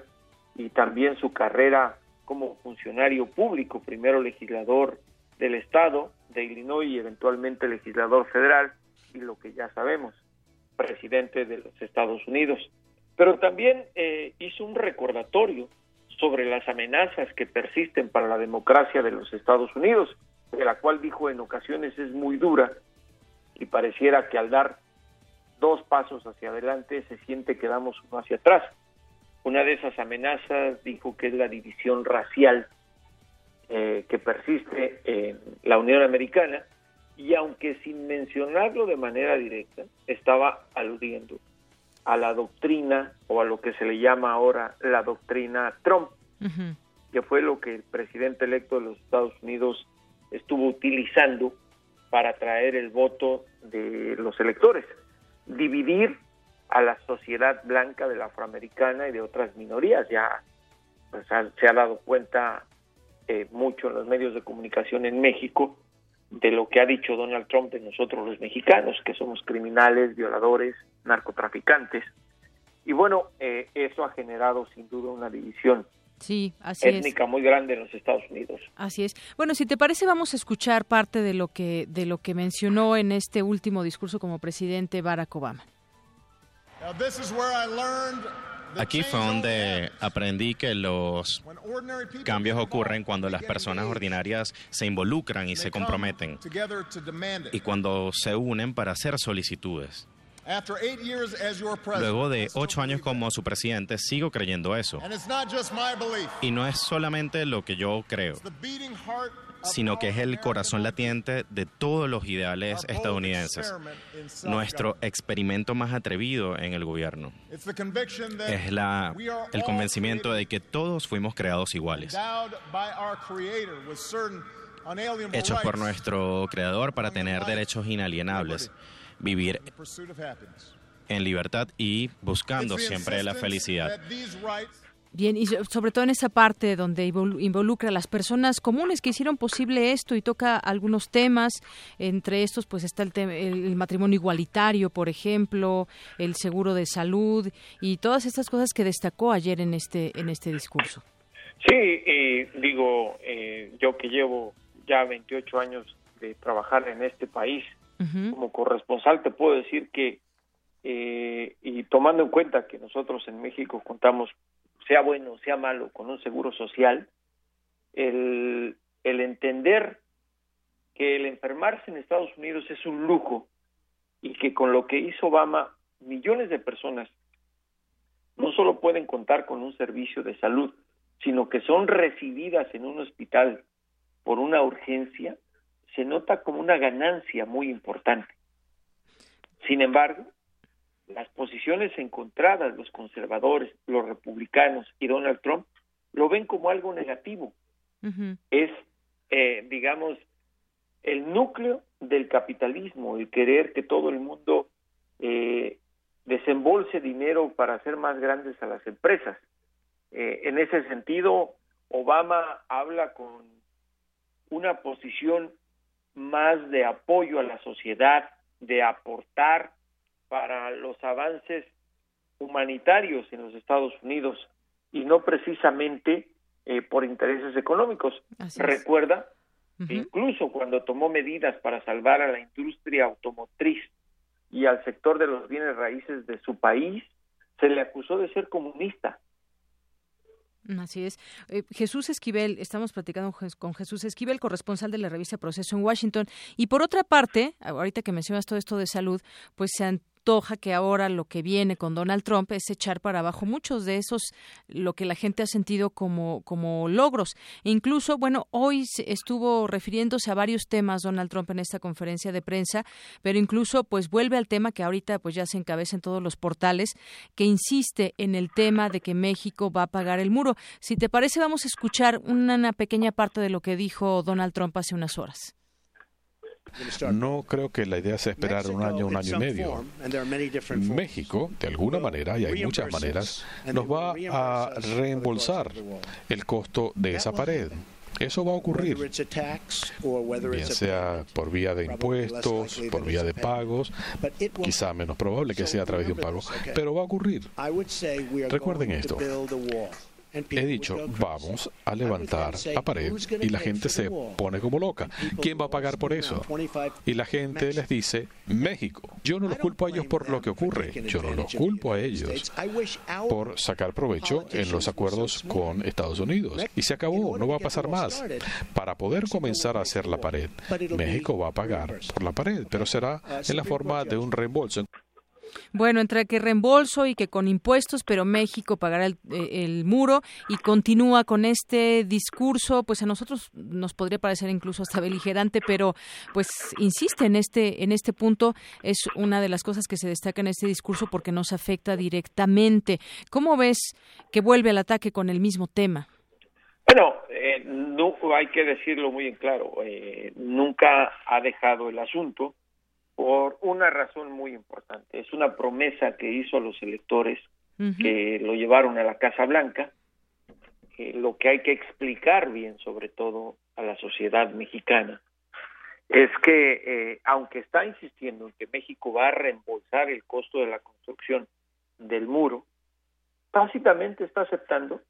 y también su carrera como funcionario público, primero legislador del estado de Illinois y eventualmente legislador federal y lo que ya sabemos, presidente de los Estados Unidos. Pero también eh, hizo un recordatorio sobre las amenazas que persisten para la democracia de los Estados Unidos, de la cual dijo en ocasiones es muy dura y pareciera que al dar dos pasos hacia adelante se siente que damos uno hacia atrás. Una de esas amenazas dijo que es la división racial eh, que persiste en la Unión Americana y aunque sin mencionarlo de manera directa, estaba aludiendo a la doctrina o a lo que se le llama ahora la doctrina Trump, que fue lo que el presidente electo de los Estados Unidos estuvo utilizando para traer el voto de los electores, dividir a la sociedad blanca de la afroamericana y de otras minorías. Ya pues, se ha dado cuenta eh, mucho en los medios de comunicación en México de lo que ha dicho Donald Trump de nosotros los mexicanos, que somos criminales, violadores, narcotraficantes. Y bueno, eh, eso ha generado sin duda una división sí, así étnica muy grande en los Estados Unidos. Así es. Bueno, si te parece, vamos a escuchar parte de lo que de lo que mencionó en este último discurso como presidente Barack Obama. Aquí fue donde aprendí que los cambios ocurren cuando las personas ordinarias se involucran y se comprometen y cuando se unen para hacer solicitudes. Luego de ocho años como su presidente, sigo creyendo eso. Y no es solamente lo que yo creo, sino que es el corazón latiente de todos los ideales estadounidenses, nuestro experimento más atrevido en el gobierno. Es la, el convencimiento de que todos fuimos creados iguales, hechos por nuestro creador para tener derechos inalienables, vivir en libertad y buscando siempre la felicidad. Bien, y sobre todo en esa parte donde involucra a las personas comunes que hicieron posible esto y toca algunos temas, entre estos pues está el, el matrimonio igualitario, por ejemplo, el seguro de salud y todas estas cosas que destacó ayer en este en este discurso. Sí, digo, eh, yo que llevo ya 28 años de trabajar en este país como corresponsal, te puedo decir que, eh, y tomando en cuenta que nosotros en México contamos sea bueno, sea malo, con un seguro social, el, el entender que el enfermarse en Estados Unidos es un lujo y que con lo que hizo Obama, millones de personas no solo pueden contar con un servicio de salud, sino que son recibidas en un hospital por una urgencia, se nota como una ganancia muy importante. Sin embargo, las posiciones encontradas, los conservadores, los republicanos y Donald Trump, lo ven como algo negativo. Es, eh, digamos, el núcleo del capitalismo, el querer que todo el mundo eh, desembolse dinero para hacer más grandes a las empresas. Eh, en ese sentido, Obama habla con una posición más de apoyo a la sociedad, de aportar para los avances humanitarios en los Estados Unidos y no precisamente eh, por intereses económicos. Recuerda, incluso cuando tomó medidas para salvar a la industria automotriz y al sector de los bienes raíces de su país, se le acusó de ser comunista. Así es. Eh, Jesús Esquivel, estamos platicando con Jesús Esquivel, corresponsal de la revista Proceso en Washington. Y por otra parte, ahorita que mencionas todo esto de salud, pues se que ahora lo que viene con Donald Trump es echar para abajo muchos de esos lo que la gente ha sentido como como logros. E incluso, bueno, hoy estuvo refiriéndose a varios temas Donald Trump en esta conferencia de prensa, pero incluso pues vuelve al tema que ahorita pues ya se encabeza en todos los portales, que insiste en el tema de que México va a pagar el muro. Si te parece, vamos a escuchar una pequeña parte de lo que dijo Donald Trump hace unas horas. No creo que la idea sea esperar un año, un año y medio. México, de alguna manera, y hay muchas maneras, nos va a reembolsar el costo de esa pared. Eso va a ocurrir, bien sea por vía de impuestos, por vía de pagos, quizá menos probable que sea a través de un pago, pero va a ocurrir. Recuerden esto, He dicho, vamos a levantar la pared y la gente se pone como loca. ¿Quién va a pagar por eso? Y la gente les dice, México. Yo no los culpo a ellos por lo que ocurre, yo no los culpo a ellos por sacar provecho en los acuerdos con Estados Unidos. Y se acabó, no va a pasar más. Para poder comenzar a hacer la pared, México va a pagar por la pared, pero será en la forma de un reembolso. Bueno, entre que reembolso y que con impuestos, pero México pagará el, eh, el, muro y continúa con este discurso, pues a nosotros nos podría parecer incluso hasta beligerante, pero pues insiste en este en este punto es una de las cosas que se destaca en este discurso porque nos afecta directamente. ¿Cómo ves que vuelve al ataque con el mismo tema? Bueno, eh, no, hay que decirlo muy en claro, eh, nunca ha dejado el asunto por una razón muy importante. Es una promesa que hizo a los electores que lo llevaron a la Casa Blanca, lo que hay que explicar bien, sobre todo a la sociedad mexicana, es que eh, aunque está insistiendo en que México va a reembolsar el costo de la construcción del muro, básicamente está aceptando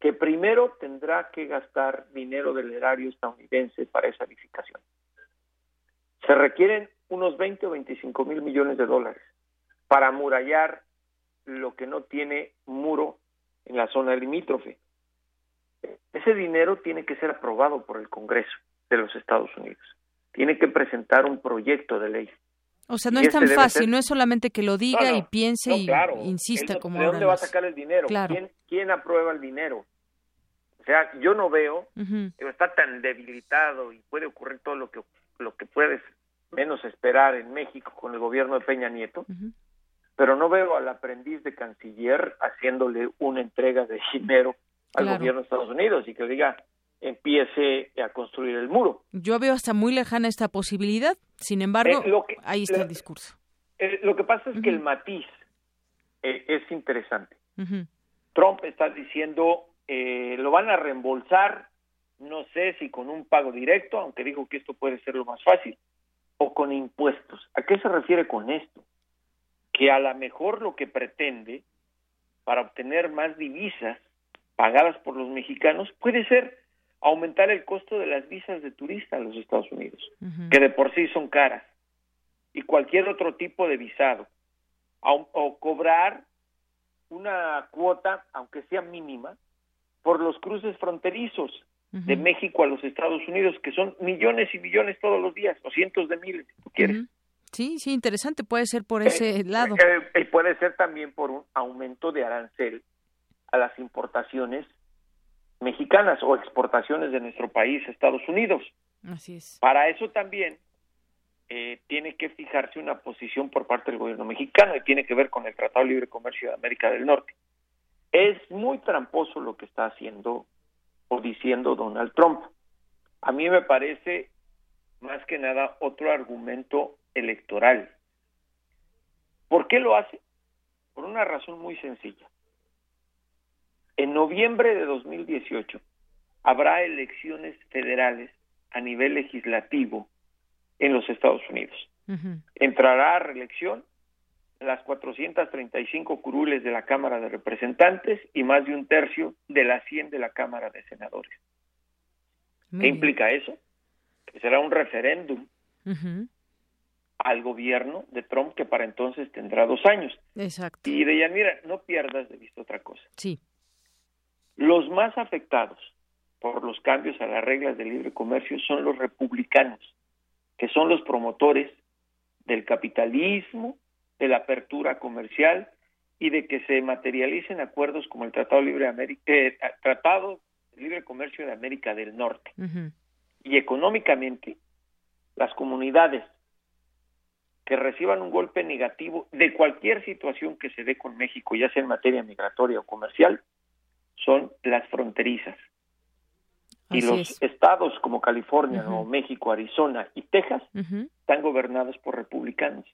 que primero tendrá que gastar dinero del erario estadounidense para esa edificación. Se requieren unos 20 o 25 mil millones de dólares para amurallar lo que no tiene muro en la zona limítrofe. Ese dinero tiene que ser aprobado por el Congreso de los Estados Unidos. Tiene que presentar un proyecto de ley. O sea, no es tan fácil, no es solamente que lo diga y piense y insista como ¿De dónde va a sacar el dinero? ¿Quién, ¿Quién, aprueba el dinero? O sea, yo no veo, está tan debilitado y puede ocurrir todo lo que lo que puedes menos esperar en México con el gobierno de Peña Nieto, pero no veo al aprendiz de canciller haciéndole una entrega de dinero al gobierno de Estados Unidos y que diga empiece a construir el muro. Yo veo hasta muy lejana esta posibilidad, sin embargo, eh, ahí está el discurso. Eh, lo que pasa es que el matiz eh, es interesante. Trump está diciendo lo van a reembolsar no sé si con un pago directo, aunque dijo que esto puede ser lo más fácil, o con impuestos. ¿A qué se refiere con esto? Que a lo mejor lo que pretende para obtener más divisas pagadas por los mexicanos puede ser aumentar el costo de las visas de turista a los Estados Unidos, que de por sí son caras, y cualquier otro tipo de visado, o cobrar una cuota, aunque sea mínima, por los cruces fronterizos de México a los Estados Unidos, que son millones y millones todos los días, o cientos de miles, si tú quieres. Sí, sí, interesante, puede ser por ese eh, lado. Eh, puede ser también por un aumento de arancel a las importaciones mexicanas o exportaciones de nuestro país a Estados Unidos. Así es. Para eso también eh, tiene que fijarse una posición por parte del gobierno mexicano y tiene que ver con el Tratado de Libre Comercio de América del Norte. Es muy tramposo lo que está haciendo o diciendo Donald Trump. A mí me parece más que nada otro argumento electoral. ¿Por qué lo hace? Por una razón muy sencilla. En noviembre de 2018 habrá elecciones federales a nivel legislativo en los Estados Unidos. Entrará a reelección las 435 curules de la Cámara de Representantes y más de un tercio de las 100 de la Cámara de Senadores. ¿Qué implica eso? Que será un referéndum al gobierno de Trump que para entonces tendrá dos años. Exacto. Y de mira, no pierdas de vista otra cosa. Sí. Los más afectados por los cambios a las reglas de libre comercio son los republicanos, que son los promotores del capitalismo, de la apertura comercial y de que se materialicen acuerdos como el Tratado Libre América, eh, Tratado de Libre Comercio de América del Norte. Y económicamente, las comunidades que reciban un golpe negativo de cualquier situación que se dé con México, ya sea en materia migratoria o comercial, son las fronterizas. y los estados como California, Nuevo México, Arizona y Texas están gobernados por republicanos.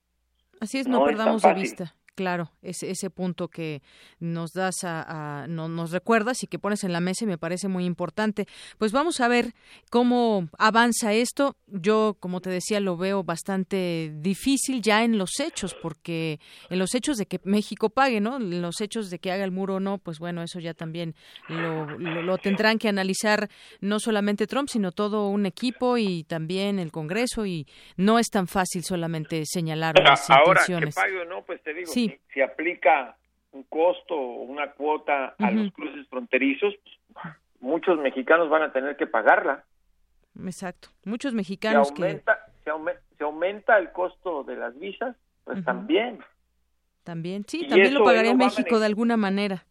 Así es, no, perdamos de vista Claro, ese, ese punto que nos das a, nos recuerdas y que pones en la mesa y me parece muy importante. Pues vamos a ver cómo avanza esto. Yo, como te decía, lo veo bastante difícil ya en los hechos, porque en los hechos de que México pague, ¿no? En los hechos de que haga el muro o no, pues bueno, eso ya también lo, lo, tendrán que analizar no solamente Trump, sino todo un equipo y también el Congreso y no es tan fácil solamente señalar las intenciones. Ahora, que pague o no, pues te digo, si, aplica un costo o una cuota a los cruces fronterizos, pues, muchos mexicanos van a tener que pagarla. Exacto. Muchos mexicanos si aumenta, que... Se aumenta, el costo de las visas, pues también. También, sí, también lo pagaría México de alguna manera.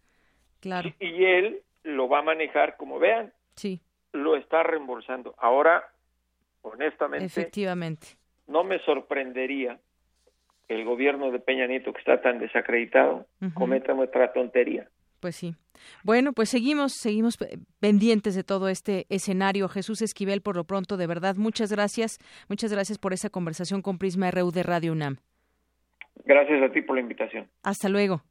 Claro. Y, él lo va a manejar, como vean. Sí. Lo está reembolsando. Ahora, honestamente. Efectivamente. No me sorprendería el gobierno de Peña Nieto, que está tan desacreditado, cometa nuestra tontería. Pues sí. Bueno, pues seguimos, seguimos pendientes de todo este escenario. Jesús Esquivel, por lo pronto, de verdad, muchas gracias. Muchas gracias por esa conversación con Prisma RU de Radio UNAM. Gracias a ti por la invitación. Hasta luego.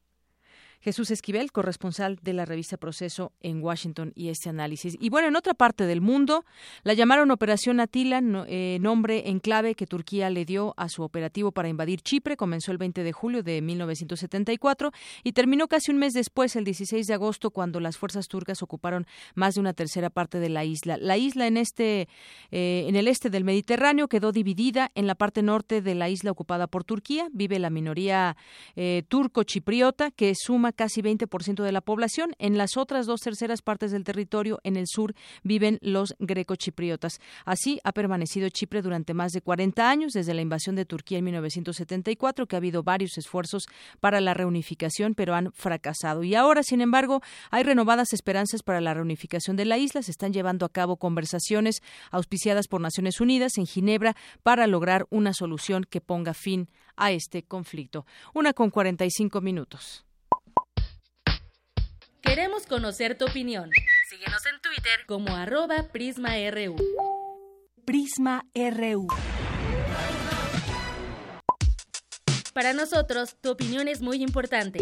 Jesús Esquivel, corresponsal de la revista Proceso en Washington y este análisis. Y bueno, en otra parte del mundo, la llamaron Operación Atila, eh, nombre en clave que Turquía le dio a su operativo para invadir Chipre. Comenzó el 20 de julio de 1974 y terminó casi un mes después, el 16 de agosto, cuando las fuerzas turcas ocuparon más de una tercera parte de la isla. La isla en este, eh, en el este del Mediterráneo quedó dividida. En la parte norte de la isla ocupada por Turquía vive la minoría eh, turco-chipriota que suma casi 20% de la población. En las otras dos terceras partes del territorio, en el sur, viven los grecochipriotas. Así ha permanecido Chipre durante más de 40 años, desde la invasión de Turquía en 1974, que ha habido varios esfuerzos para la reunificación, pero han fracasado. Y ahora, sin embargo, hay renovadas esperanzas para la reunificación de la isla. Se están llevando a cabo conversaciones auspiciadas por Naciones Unidas en Ginebra para lograr una solución que ponga fin a este conflicto. Una con 45 minutos. Queremos conocer tu opinión. Síguenos en Twitter como arroba PrismaRU. Prisma RU. Para nosotros, tu opinión es muy importante.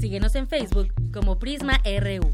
Síguenos en Facebook como Prisma RU.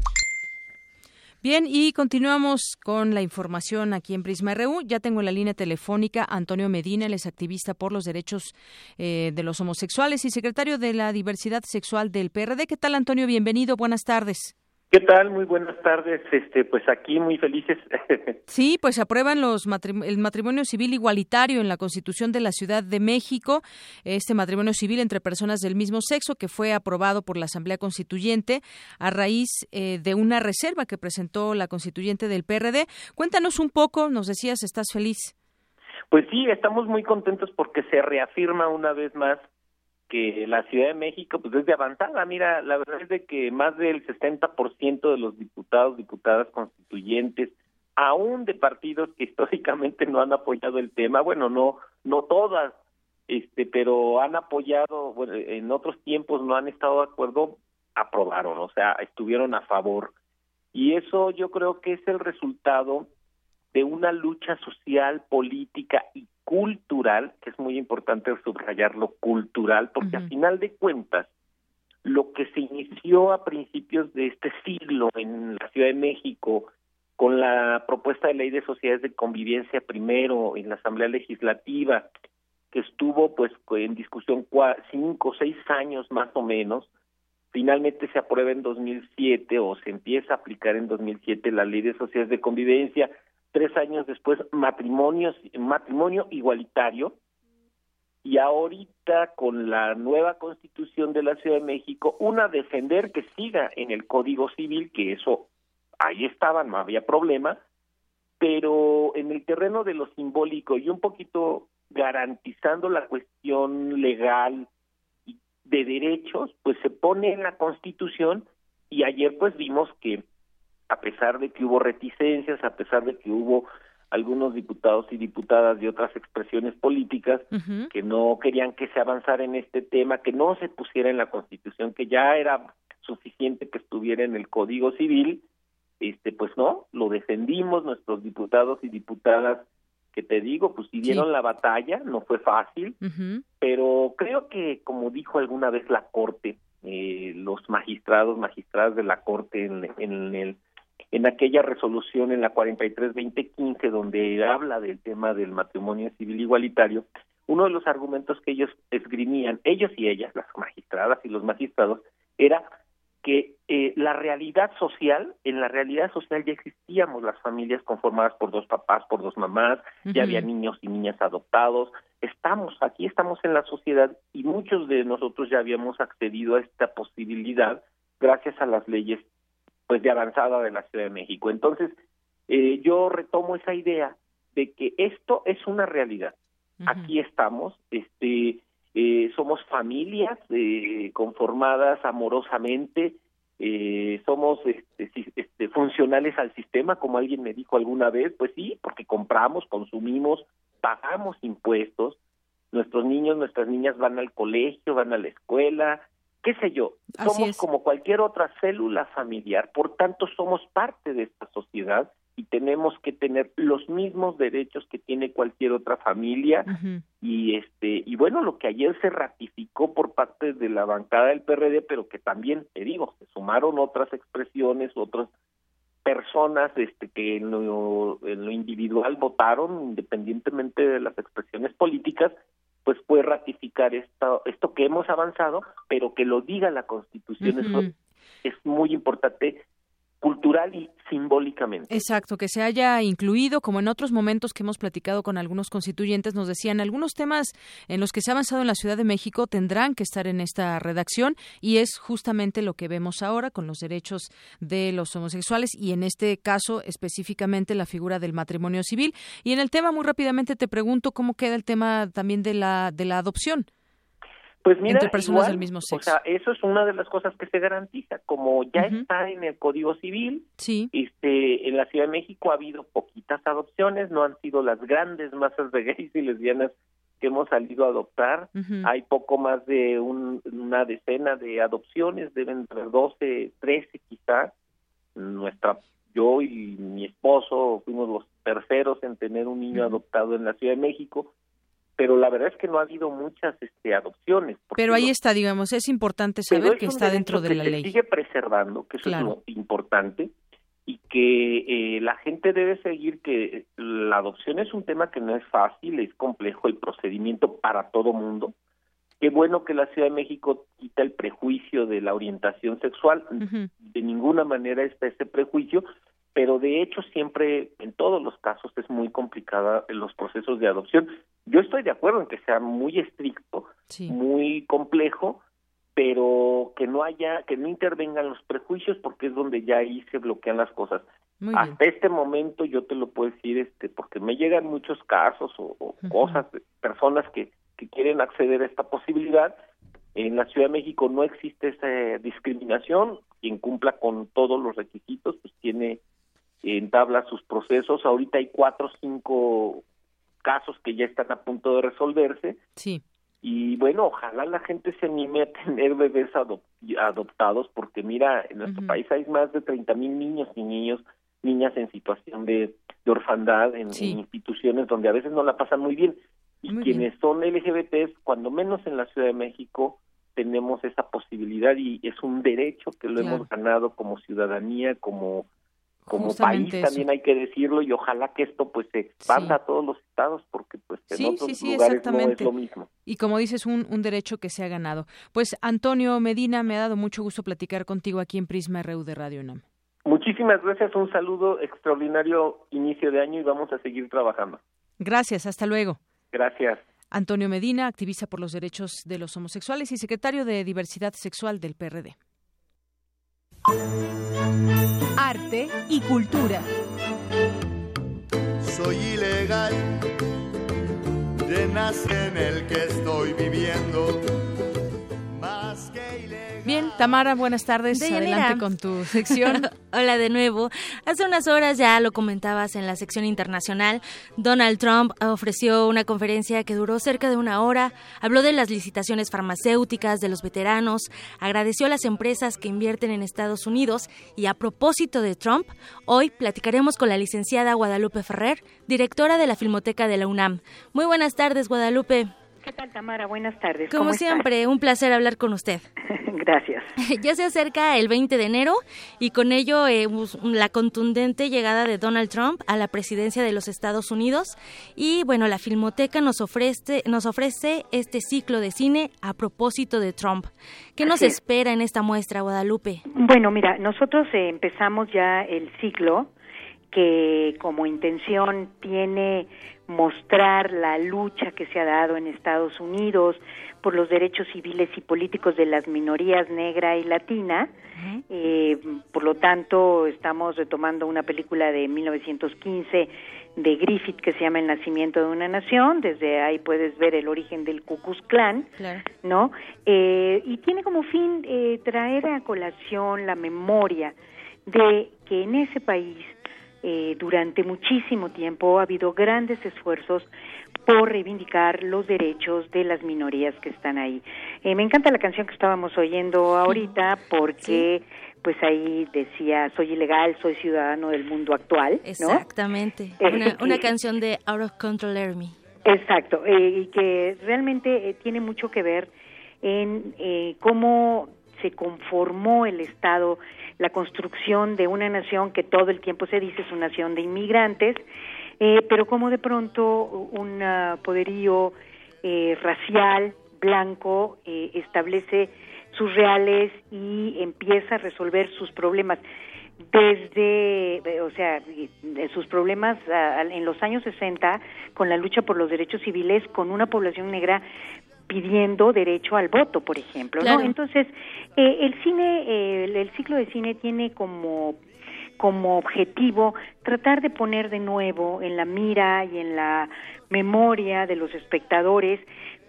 Bien, y continuamos con la información aquí en Prisma RU. Ya tengo en la línea telefónica Antonio Medina, él es activista por los derechos eh, de los homosexuales y secretario de la diversidad sexual del PRD. ¿Qué tal, Antonio? Bienvenido, buenas tardes. ¿Qué tal? Muy buenas tardes. Este, pues aquí muy felices. [LAUGHS] sí, pues aprueban los el matrimonio civil igualitario en la Constitución de la Ciudad de México. Este matrimonio civil entre personas del mismo sexo que fue aprobado por la Asamblea Constituyente a raíz eh, de una reserva que presentó la constituyente del PRD. Cuéntanos un poco. Nos decías, estás feliz. Pues sí, estamos muy contentos porque se reafirma una vez más que la Ciudad de México pues es de avanzada. Mira, la verdad es de que más del 60% de los diputados, diputadas constituyentes, aún de partidos que [LAUGHS] históricamente no han apoyado el tema, bueno, no no todas, este, pero han apoyado, bueno, en otros tiempos no han estado de acuerdo, aprobaron, o sea, estuvieron a favor. Y eso yo creo que es el resultado de una lucha social, política y cultural, que es muy importante subrayar lo cultural, porque a final de cuentas, lo que se inició a principios de este siglo en la Ciudad de México, con la propuesta de ley de sociedades de convivencia primero en la Asamblea Legislativa, que estuvo pues en discusión cinco o seis años más o menos, finalmente se aprueba en 2007 o se empieza a aplicar en 2007 la ley de sociedades de convivencia, tres años después matrimonios, matrimonio igualitario, y ahorita con la nueva constitución de la Ciudad de México, una defender que siga en el Código Civil, que eso ahí estaba, no había problema, pero en el terreno de lo simbólico y un poquito garantizando la cuestión legal de derechos, pues se pone en la Constitución. Y ayer pues vimos que a pesar de que hubo reticencias, a pesar de que hubo algunos diputados y diputadas de otras expresiones políticas que no querían que se avanzara en este tema, que no se pusiera en la Constitución, que ya era suficiente que estuviera en el Código Civil, este pues no, lo defendimos nuestros diputados y diputadas que te digo, pues si dieron la batalla, no fue fácil, pero creo que, como dijo alguna vez la Corte, eh, los magistrados, magistradas de la Corte en, en, el, en aquella resolución en la 43-2015, donde habla del tema del matrimonio civil igualitario, uno de los argumentos que ellos esgrimían, ellos y ellas, las magistradas y los magistrados, era que eh, la realidad social, en la realidad social ya existíamos las familias conformadas por dos papás, por dos mamás, ya había niños y niñas adoptados, estamos, aquí estamos en la sociedad y muchos de nosotros ya habíamos accedido a esta posibilidad gracias a las leyes pues de avanzada de la Ciudad de México. Entonces, eh, yo retomo esa idea de que esto es una realidad. Aquí estamos, este, eh, somos familias eh, conformadas amorosamente, eh, somos este, este, funcionales al sistema, como alguien me dijo alguna vez, pues sí, porque compramos, consumimos, pagamos impuestos, nuestros niños, nuestras niñas van al colegio, van a la escuela, qué sé yo, somos como cualquier otra célula familiar, por tanto somos parte de esta sociedad y tenemos que tener los mismos derechos que tiene cualquier otra familia. Y este y bueno lo que ayer se ratificó por parte de la bancada del PRD pero que también te digo se sumaron otras expresiones otras personas este que en lo, en lo individual votaron independientemente de las expresiones políticas pues puede ratificar esto esto que hemos avanzado pero que lo diga la Constitución eso es muy importante cultural y simbólicamente. Exacto, que se haya incluido, como en otros momentos que hemos platicado con algunos constituyentes, nos decían, algunos temas en los que se ha avanzado en la Ciudad de México tendrán que estar en esta redacción y es justamente lo que vemos ahora con los derechos de los homosexuales y en este caso específicamente la figura del matrimonio civil. Y en el tema, muy rápidamente te pregunto cómo queda el tema también de la, de la adopción. Pues mira, entre personas del mismo sexo. O sea, eso es una de las cosas que se garantiza. Como ya está en el Código Civil, sí. este, en la Ciudad de México ha habido poquitas adopciones, no han sido las grandes masas de gays y lesbianas que hemos salido a adoptar. Hay poco más de una decena de adopciones, deben ser 12, 13 quizás. Nuestra, yo y mi esposo fuimos los terceros en tener un niño adoptado en la Ciudad de México pero la verdad es que no ha habido muchas este, adopciones. Pero ahí está, digamos, es importante saber que está dentro de la ley. Sigue preservando, que eso es lo importante, y que eh, la gente debe seguir que la adopción es un tema que no es fácil, es complejo el procedimiento para todo mundo. Qué bueno que la Ciudad de México quita el prejuicio de la orientación sexual. De ninguna manera está ese prejuicio, pero de hecho siempre, en todos los casos, es muy complicada en los procesos de adopción. Yo estoy de acuerdo en que sea muy estricto, muy complejo, pero que no haya, que no intervengan los prejuicios porque es donde ya ahí se bloquean las cosas. Hasta este momento yo te lo puedo decir, este, porque me llegan muchos casos o, cosas de personas que, que quieren acceder a esta posibilidad. En la Ciudad de México no existe esa discriminación. Quien cumpla con todos los requisitos, pues tiene entabla sus procesos. Ahorita hay cuatro o cinco casos que ya están a punto de resolverse. Sí. Y bueno, ojalá la gente se anime a tener bebés adoptados, porque mira, en nuestro país hay más de 30 mil niños y niños, niñas en situación de, orfandad, en, instituciones donde a veces no la pasan muy bien. Y quienes son LGBTs, cuando menos en la Ciudad de México, tenemos esa posibilidad y es un derecho que lo hemos ganado como ciudadanía, como como país también hay que decirlo y ojalá que esto pues se expanda a todos los estados porque pues en otros lugares no es lo mismo. Y como dices, un, un derecho que se ha ganado. Pues Antonio Medina, me ha dado mucho gusto platicar contigo aquí en Prisma RU de Radio UNAM. Muchísimas gracias, un saludo extraordinario inicio de año y vamos a seguir trabajando. Gracias, hasta luego. Gracias. Antonio Medina, activista por los derechos de los homosexuales y secretario de Diversidad Sexual del PRD arte y cultura. Soy ilegal, de en el que estoy viviendo. Bien, Tamara, buenas tardes. Adelante con tu sección. [LAUGHS] Hola de nuevo. Hace unas horas ya lo comentabas en la sección internacional. Donald Trump ofreció una conferencia que duró cerca de una hora. Habló de las licitaciones farmacéuticas, de los veteranos, agradeció a las empresas que invierten en Estados Unidos y a propósito de Trump, hoy platicaremos con la licenciada Guadalupe Ferrer, directora de la Filmoteca de la UNAM. Muy buenas tardes, Guadalupe. ¿Qué tal, Tamara? Buenas tardes. Como siempre, un placer hablar con usted. [LAUGHS] Gracias. [LAUGHS] ya se acerca el 20 de enero y con ello eh, la contundente llegada de Donald Trump a la presidencia de los Estados Unidos. Y bueno, la Filmoteca nos ofrece, nos ofrece este ciclo de cine a propósito de Trump. ¿Qué nos espera en esta muestra, Guadalupe? Bueno, mira, nosotros eh, empezamos ya el ciclo que como intención tiene mostrar la lucha que se ha dado en Estados Unidos por los derechos civiles y políticos de las minorías negra y latina. eh, por lo tanto, estamos retomando una película de 1915 de Griffith que se llama El nacimiento de una nación. Desde ahí puedes ver el origen del Ku Klux Klan, ¿no? Eh, y tiene como fin eh, traer a colación la memoria de que en ese país eh, durante muchísimo tiempo ha habido grandes esfuerzos por reivindicar los derechos de las minorías que están ahí. Eh, me encanta la canción que estábamos oyendo ahorita porque pues ahí decía soy ilegal, soy ciudadano del mundo actual. Exactamente, una, una canción de Out of Control Army. Exacto, eh, y que realmente tiene mucho que ver en cómo se conformó el Estado la construcción de una nación que todo el tiempo se dice es una nación de inmigrantes, eh, pero como de pronto un poderío eh, racial blanco eh, establece sus reales y empieza a resolver sus problemas. Desde, o sea, sus problemas en los años 60 con la lucha por los derechos civiles con una población negra pidiendo derecho al voto, por ejemplo, ¿no? Entonces, eh, el cine, eh, el, ciclo de cine tiene como como objetivo tratar de poner de nuevo en la mira y en la memoria de los espectadores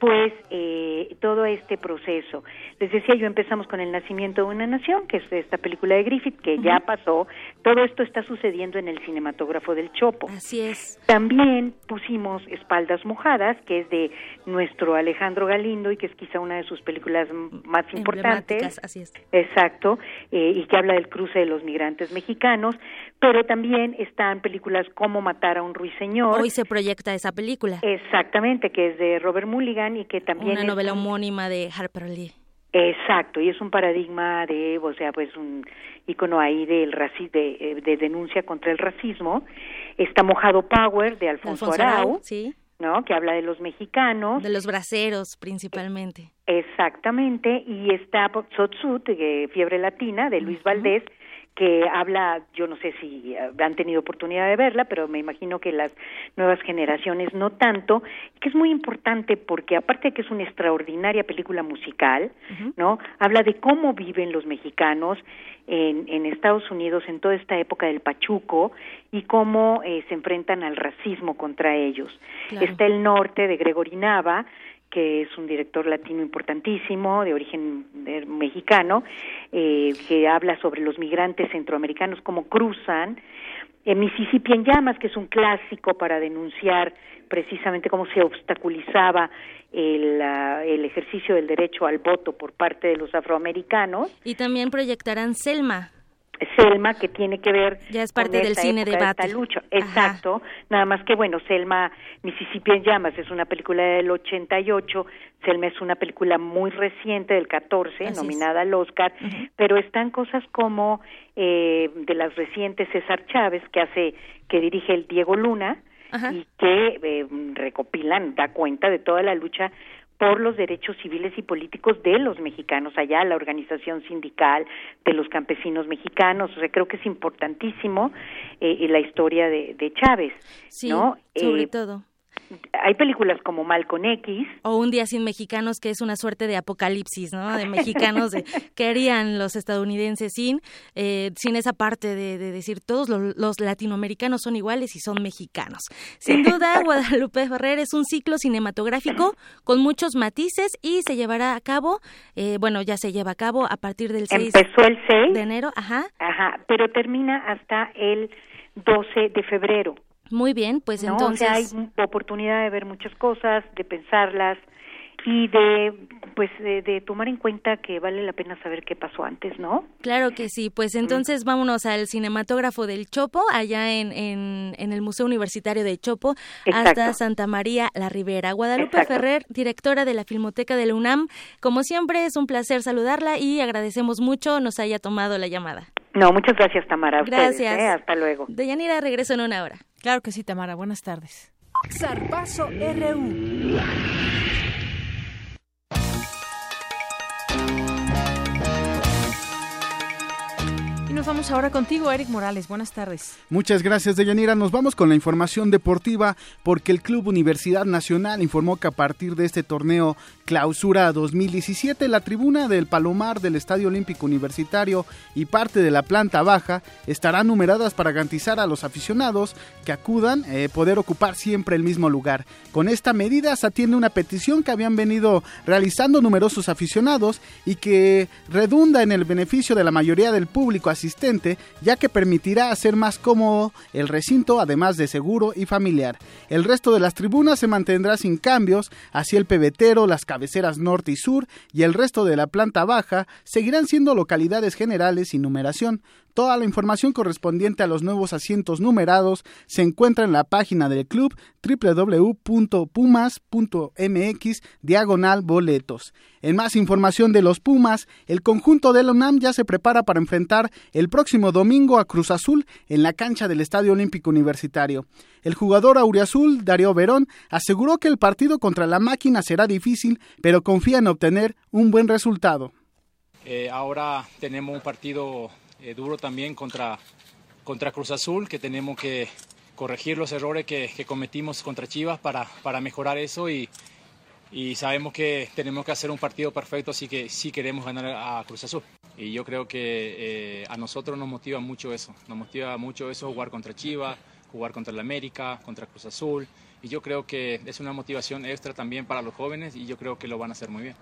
pues eh, todo este proceso. Les decía yo, empezamos con El nacimiento de una nación, que es esta película de Griffith, que ya pasó. Todo esto está sucediendo en el cinematógrafo del Chopo. Así es. También pusimos Espaldas Mojadas, que es de nuestro Alejandro Galindo y que es quizá una de sus películas más importantes. Así es. Exacto, eh, y que habla del cruce de los migrantes mexicanos, pero también están películas como Matar a un ruiseñor. Hoy se proyecta esa película. Exactamente, que es de Robert Mulligan y que también una novela homónima de Harper Lee. Exacto, y es un paradigma de, o sea, pues un icono ahí del raci de, eh, de, denuncia contra el racismo. Está Mojado Power de Alfonso, Arau, sí. ¿no? Que habla de los mexicanos. De los braceros, principalmente. Exactamente, y está de Fiebre Latina, de Luis Valdés, que habla, yo no sé si eh, han tenido oportunidad de verla, pero me imagino que las nuevas generaciones no tanto, que es muy importante porque aparte de que es una extraordinaria película musical, ¿no? Habla de cómo viven los mexicanos en, en Estados Unidos en toda esta época del Pachuco y cómo eh, se enfrentan al racismo contra ellos. Está el norte de Gregory Nava, que es un director latino importantísimo, de origen eh, mexicano, eh, que habla sobre los migrantes centroamericanos, cómo cruzan. En Mississippi en llamas, que es un clásico para denunciar precisamente cómo se obstaculizaba el, el ejercicio del derecho al voto por parte de los afroamericanos. Y también proyectarán Selma, Selma que tiene que ver ya es parte del cine de esta lucha. Exacto. Nada más que bueno Selma Mississippi en llamas es una película del 88 Selma es una película muy reciente del 14 nominada al Oscar. Pero están cosas como eh, de las recientes César Chávez que hace que dirige el Diego Luna y que eh, recopilan da cuenta de toda la lucha por los derechos civiles y políticos de los mexicanos allá, la organización sindical de los campesinos mexicanos. O sea, creo que es importantísimo eh, la historia de, de Chávez, sí, ¿no? Sobre Eh, todo. Hay películas como Malcolm X. O Un día sin mexicanos, que es una suerte de apocalipsis, ¿no? De [LAUGHS] mexicanos de, que harían los estadounidenses sin, eh, sin esa parte de, decir todos los, latinoamericanos son iguales y son mexicanos. Sin [LAUGHS] duda, Guadalupe Ferrer es un ciclo cinematográfico con muchos matices y se llevará a cabo, eh, bueno, ya se lleva a cabo a partir del 6 Empezó el 6 de enero, ajá. Ajá, pero termina hasta el 12 de febrero. Muy bien, pues entonces hay oportunidad de ver muchas cosas, de pensarlas y de pues de, tomar en cuenta que vale la pena saber qué pasó antes, ¿no? Claro que sí, pues entonces vámonos al cinematógrafo del Chopo, allá en, en, el Museo Universitario de Chopo, hasta Santa María la Ribera. Guadalupe Ferrer, directora de la Filmoteca de la UNAM, como siempre es un placer saludarla y agradecemos mucho nos haya tomado la llamada. No, muchas gracias Tamara. Gracias. ¿eh? Hasta luego. Deyanira, regreso en una hora. Claro que sí, Tamara. Buenas tardes. Zarpazo RU. nos vamos ahora contigo, Eric Morales. Buenas tardes. Muchas gracias, Deyanira. Nos vamos con la información deportiva porque el Club Universidad Nacional informó que a partir de este torneo Clausura 2017, la tribuna del Palomar del Estadio Olímpico Universitario y parte de la planta baja estarán numeradas para garantizar a los aficionados que acudan eh, poder ocupar siempre el mismo lugar. Con esta medida se atiende una petición que habían venido realizando numerosos aficionados y que redunda en el beneficio de la mayoría del público así ya que permitirá hacer más cómodo el recinto, además de seguro y familiar. El resto de las tribunas se mantendrá sin cambios, así el pebetero, las cabeceras norte y sur y el resto de la planta baja seguirán siendo localidades generales sin numeración. Toda la información correspondiente a los nuevos asientos numerados se encuentra en la página del club www.pumas.mx diagonal boletos. En más información de los Pumas, el conjunto de la ya se prepara para enfrentar el próximo domingo a Cruz Azul en la cancha del Estadio Olímpico Universitario. El jugador auriazul, Darío Verón, aseguró que el partido contra la máquina será difícil, pero confía en obtener un buen resultado. Eh, ahora tenemos un partido eh, duro también contra, contra Cruz Azul, que tenemos que corregir los errores que, cometimos contra Chivas para, para mejorar eso y, y, sabemos que tenemos que hacer un partido perfecto, así que sí queremos ganar a Cruz Azul. Y yo creo que eh, a nosotros nos motiva mucho eso, nos motiva mucho eso jugar contra Chivas, jugar contra el América, contra Cruz Azul, y yo creo que es una motivación extra también para los jóvenes y yo creo que lo van a hacer muy bien.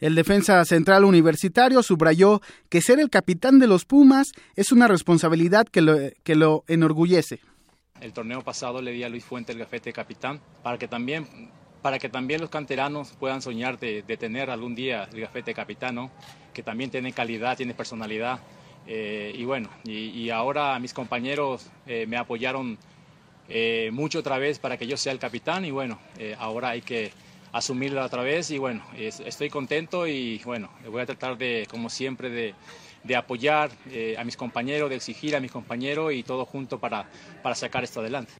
El defensa central universitario subrayó que ser el capitán de los Pumas es una responsabilidad que lo, que lo enorgullece. El torneo pasado le di a Luis Fuente el gafete de capitán para que también, para que también los canteranos puedan soñar de, tener algún día el gafete de capitán, que también tiene calidad, tiene personalidad. Eh, y bueno, y, ahora mis compañeros eh, me apoyaron eh, mucho otra vez para que yo sea el capitán y bueno, ahora hay que asumirla otra vez y bueno, estoy contento y bueno, voy a tratar de, como siempre, de, apoyar eh, a mis compañeros, de exigir a mis compañeros y todo junto para, para sacar esto adelante.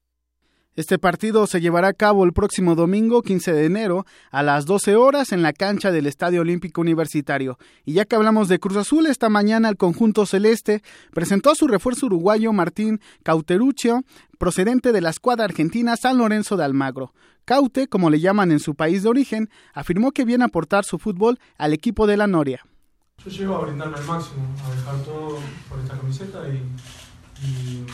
Este partido se llevará a cabo el próximo domingo 15 de enero a las 12 horas en la cancha del Estadio Olímpico Universitario. Y ya que hablamos de Cruz Azul, esta mañana el conjunto celeste presentó a su refuerzo uruguayo Martín Cauteruccio, procedente de la escuadra argentina San Lorenzo de Almagro. Caute, como le llaman en su país de origen, afirmó que viene a aportar su fútbol al equipo de la Noria. Yo llego a brindarme al máximo, a dejar todo por esta camiseta y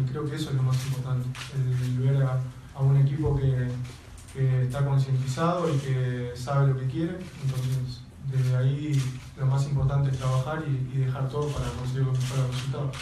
y creo que eso es lo más importante, el, ver a, un equipo que, está concientizado y que sabe lo que quiere. Entonces, desde ahí lo más importante es trabajar y, y dejar todo para conseguir los mejores resultados.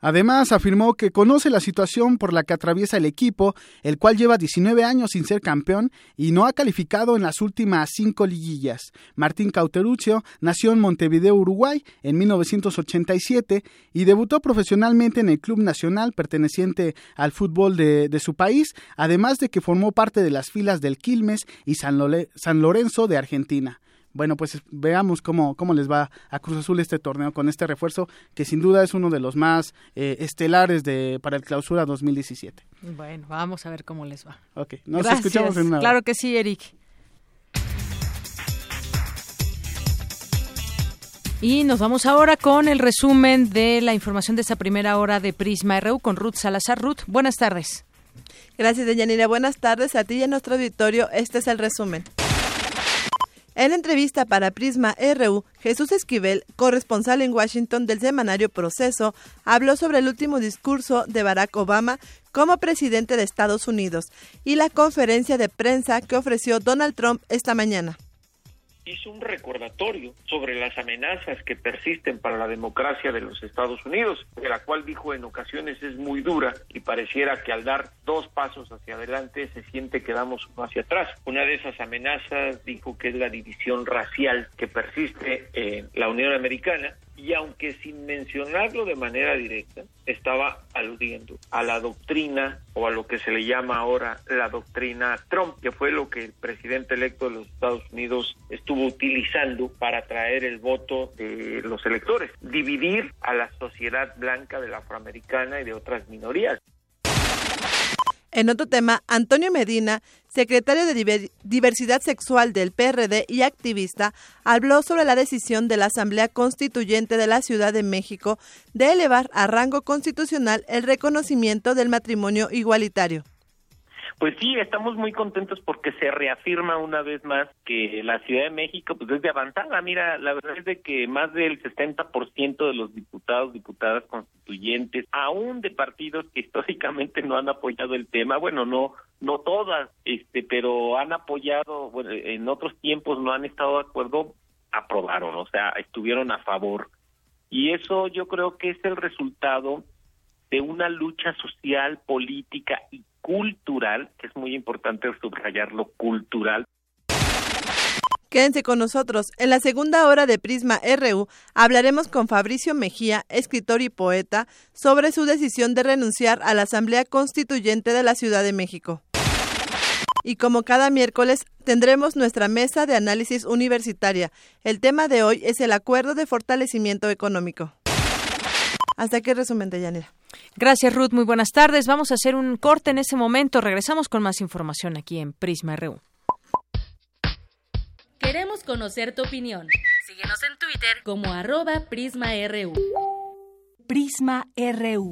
Además, afirmó que conoce la situación por la que atraviesa el equipo, el cual lleva 19 años sin ser campeón y no ha calificado en las últimas cinco liguillas. Martín Cauteruccio nació en Montevideo, Uruguay, en 1987 y debutó profesionalmente en el Club Nacional perteneciente al fútbol de, su país, además de que formó parte de las filas del Quilmes y San Lorenzo de Argentina bueno, pues veamos cómo, cómo les va a Cruz Azul este torneo con este refuerzo, que sin duda es uno de los más eh, estelares de, para el clausura 2017. Bueno, vamos a ver cómo les va. Ok, nos escuchamos en una Claro que sí, Eric. Y nos vamos ahora con el resumen de la información de esta primera hora de Prisma RU con Ruth Salazar. Ruth, buenas tardes. Gracias, Deyanira. Buenas tardes a ti y a nuestro auditorio. Este es el resumen. En entrevista para Prisma RU, Jesús Esquivel, corresponsal en Washington del semanario Proceso, habló sobre el último discurso de Barack Obama como presidente de Estados Unidos y la conferencia de prensa que ofreció Donald Trump esta mañana hizo un recordatorio sobre las amenazas que persisten para la democracia de los Estados Unidos, de la cual dijo en ocasiones es muy dura y pareciera que al dar dos pasos hacia adelante se siente que damos uno hacia atrás. Una de esas amenazas dijo que es la división racial que persiste en la Unión Americana y aunque sin mencionarlo de manera directa, estaba aludiendo a la doctrina o a lo que se le llama ahora la doctrina Trump, que fue lo que el presidente electo de los Estados Unidos estuvo utilizando para atraer el voto de los electores, dividir a la sociedad blanca de la afroamericana y de otras minorías. En otro tema, Antonio Medina, secretario de Diversidad Sexual del PRD y activista, habló sobre la decisión de la Asamblea Constituyente de la Ciudad de México de elevar a rango constitucional el reconocimiento del matrimonio igualitario. Pues sí, estamos muy contentos porque se reafirma una vez más que la Ciudad de México pues es de avanzada. Mira, la verdad es de que más del 60% de los diputados, diputadas constituyentes, aún de partidos que [LAUGHS] históricamente no han apoyado el tema, bueno, no no todas, este, pero han apoyado, bueno, en otros tiempos no han estado de acuerdo, aprobaron, o sea, estuvieron a favor. Y eso yo creo que es el resultado de una lucha social, política y cultural, que es muy importante subrayar lo cultural. Quédense con nosotros. En la segunda hora de Prisma RU hablaremos con Fabricio Mejía, escritor y poeta, sobre su decisión de renunciar a la Asamblea Constituyente de la Ciudad de México. Y como cada miércoles, tendremos nuestra mesa de análisis universitaria. El tema de hoy es el Acuerdo de Fortalecimiento Económico. Hasta aquí el resumen de Yanira. Gracias, Ruth. Muy buenas tardes. Vamos a hacer un corte en ese momento. Regresamos con más información aquí en Prisma RU. Queremos conocer tu opinión. Síguenos en Twitter como arroba PrismaRU. Prisma RU.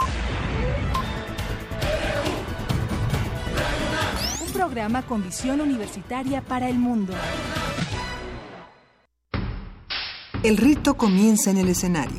Un programa con visión universitaria para el mundo. El rito comienza en el escenario.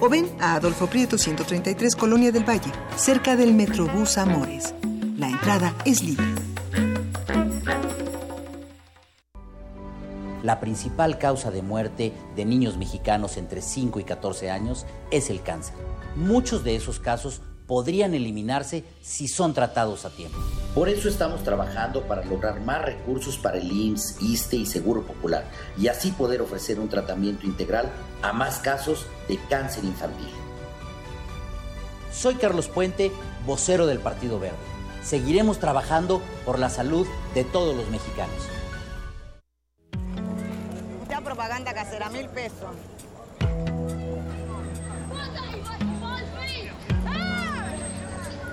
o ven a Adolfo Prieto 133 Colonia del Valle, cerca del Metrobús Amores. La entrada es libre. La principal causa de muerte de niños mexicanos entre 5 y 14 años es el cáncer. Muchos de esos casos podrían eliminarse si son tratados a tiempo. Por eso estamos trabajando para lograr más recursos para el IMSS, ISTE y Seguro Popular y así poder ofrecer un tratamiento integral a más casos de cáncer infantil. Soy Carlos Puente, vocero del Partido Verde. Seguiremos trabajando por la salud de todos los mexicanos. Ya propaganda casera, mil pesos.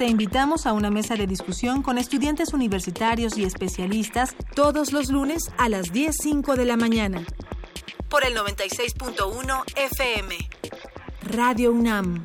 Te invitamos a una mesa de discusión con estudiantes universitarios y especialistas todos los lunes a las 10.05 de la mañana. Por el 96.1 FM. Radio UNAM.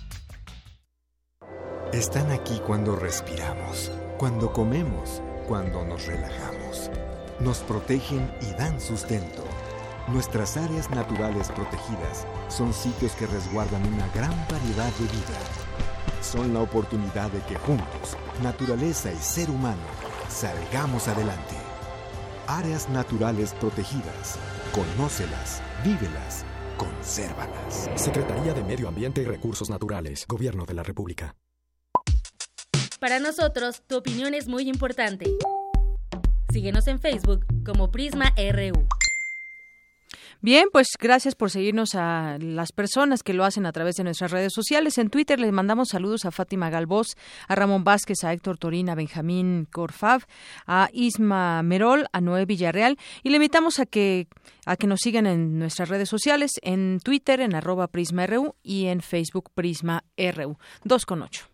Están aquí cuando respiramos, cuando comemos, cuando nos relajamos. Nos protegen y dan sustento. Nuestras áreas naturales protegidas son sitios que resguardan una gran variedad de vida. Son la oportunidad de que juntos, naturaleza y ser humano, salgamos adelante. Áreas naturales protegidas. Conócelas, vívelas, consérvalas. Secretaría de Medio Ambiente y Recursos Naturales, Gobierno de la República. Para nosotros, tu opinión es muy importante. Síguenos en Facebook como Prisma RU. Bien, pues gracias por seguirnos a las personas que lo hacen a través de nuestras redes sociales. En Twitter les mandamos saludos a Fátima Galvós, a Ramón Vázquez, a Héctor Torina, a Benjamín Corfav, a Isma Merol, a Noé Villarreal y le invitamos a que a que nos sigan en nuestras redes sociales, en Twitter en arroba Prisma RU y en Facebook Prisma RU. Con ocho.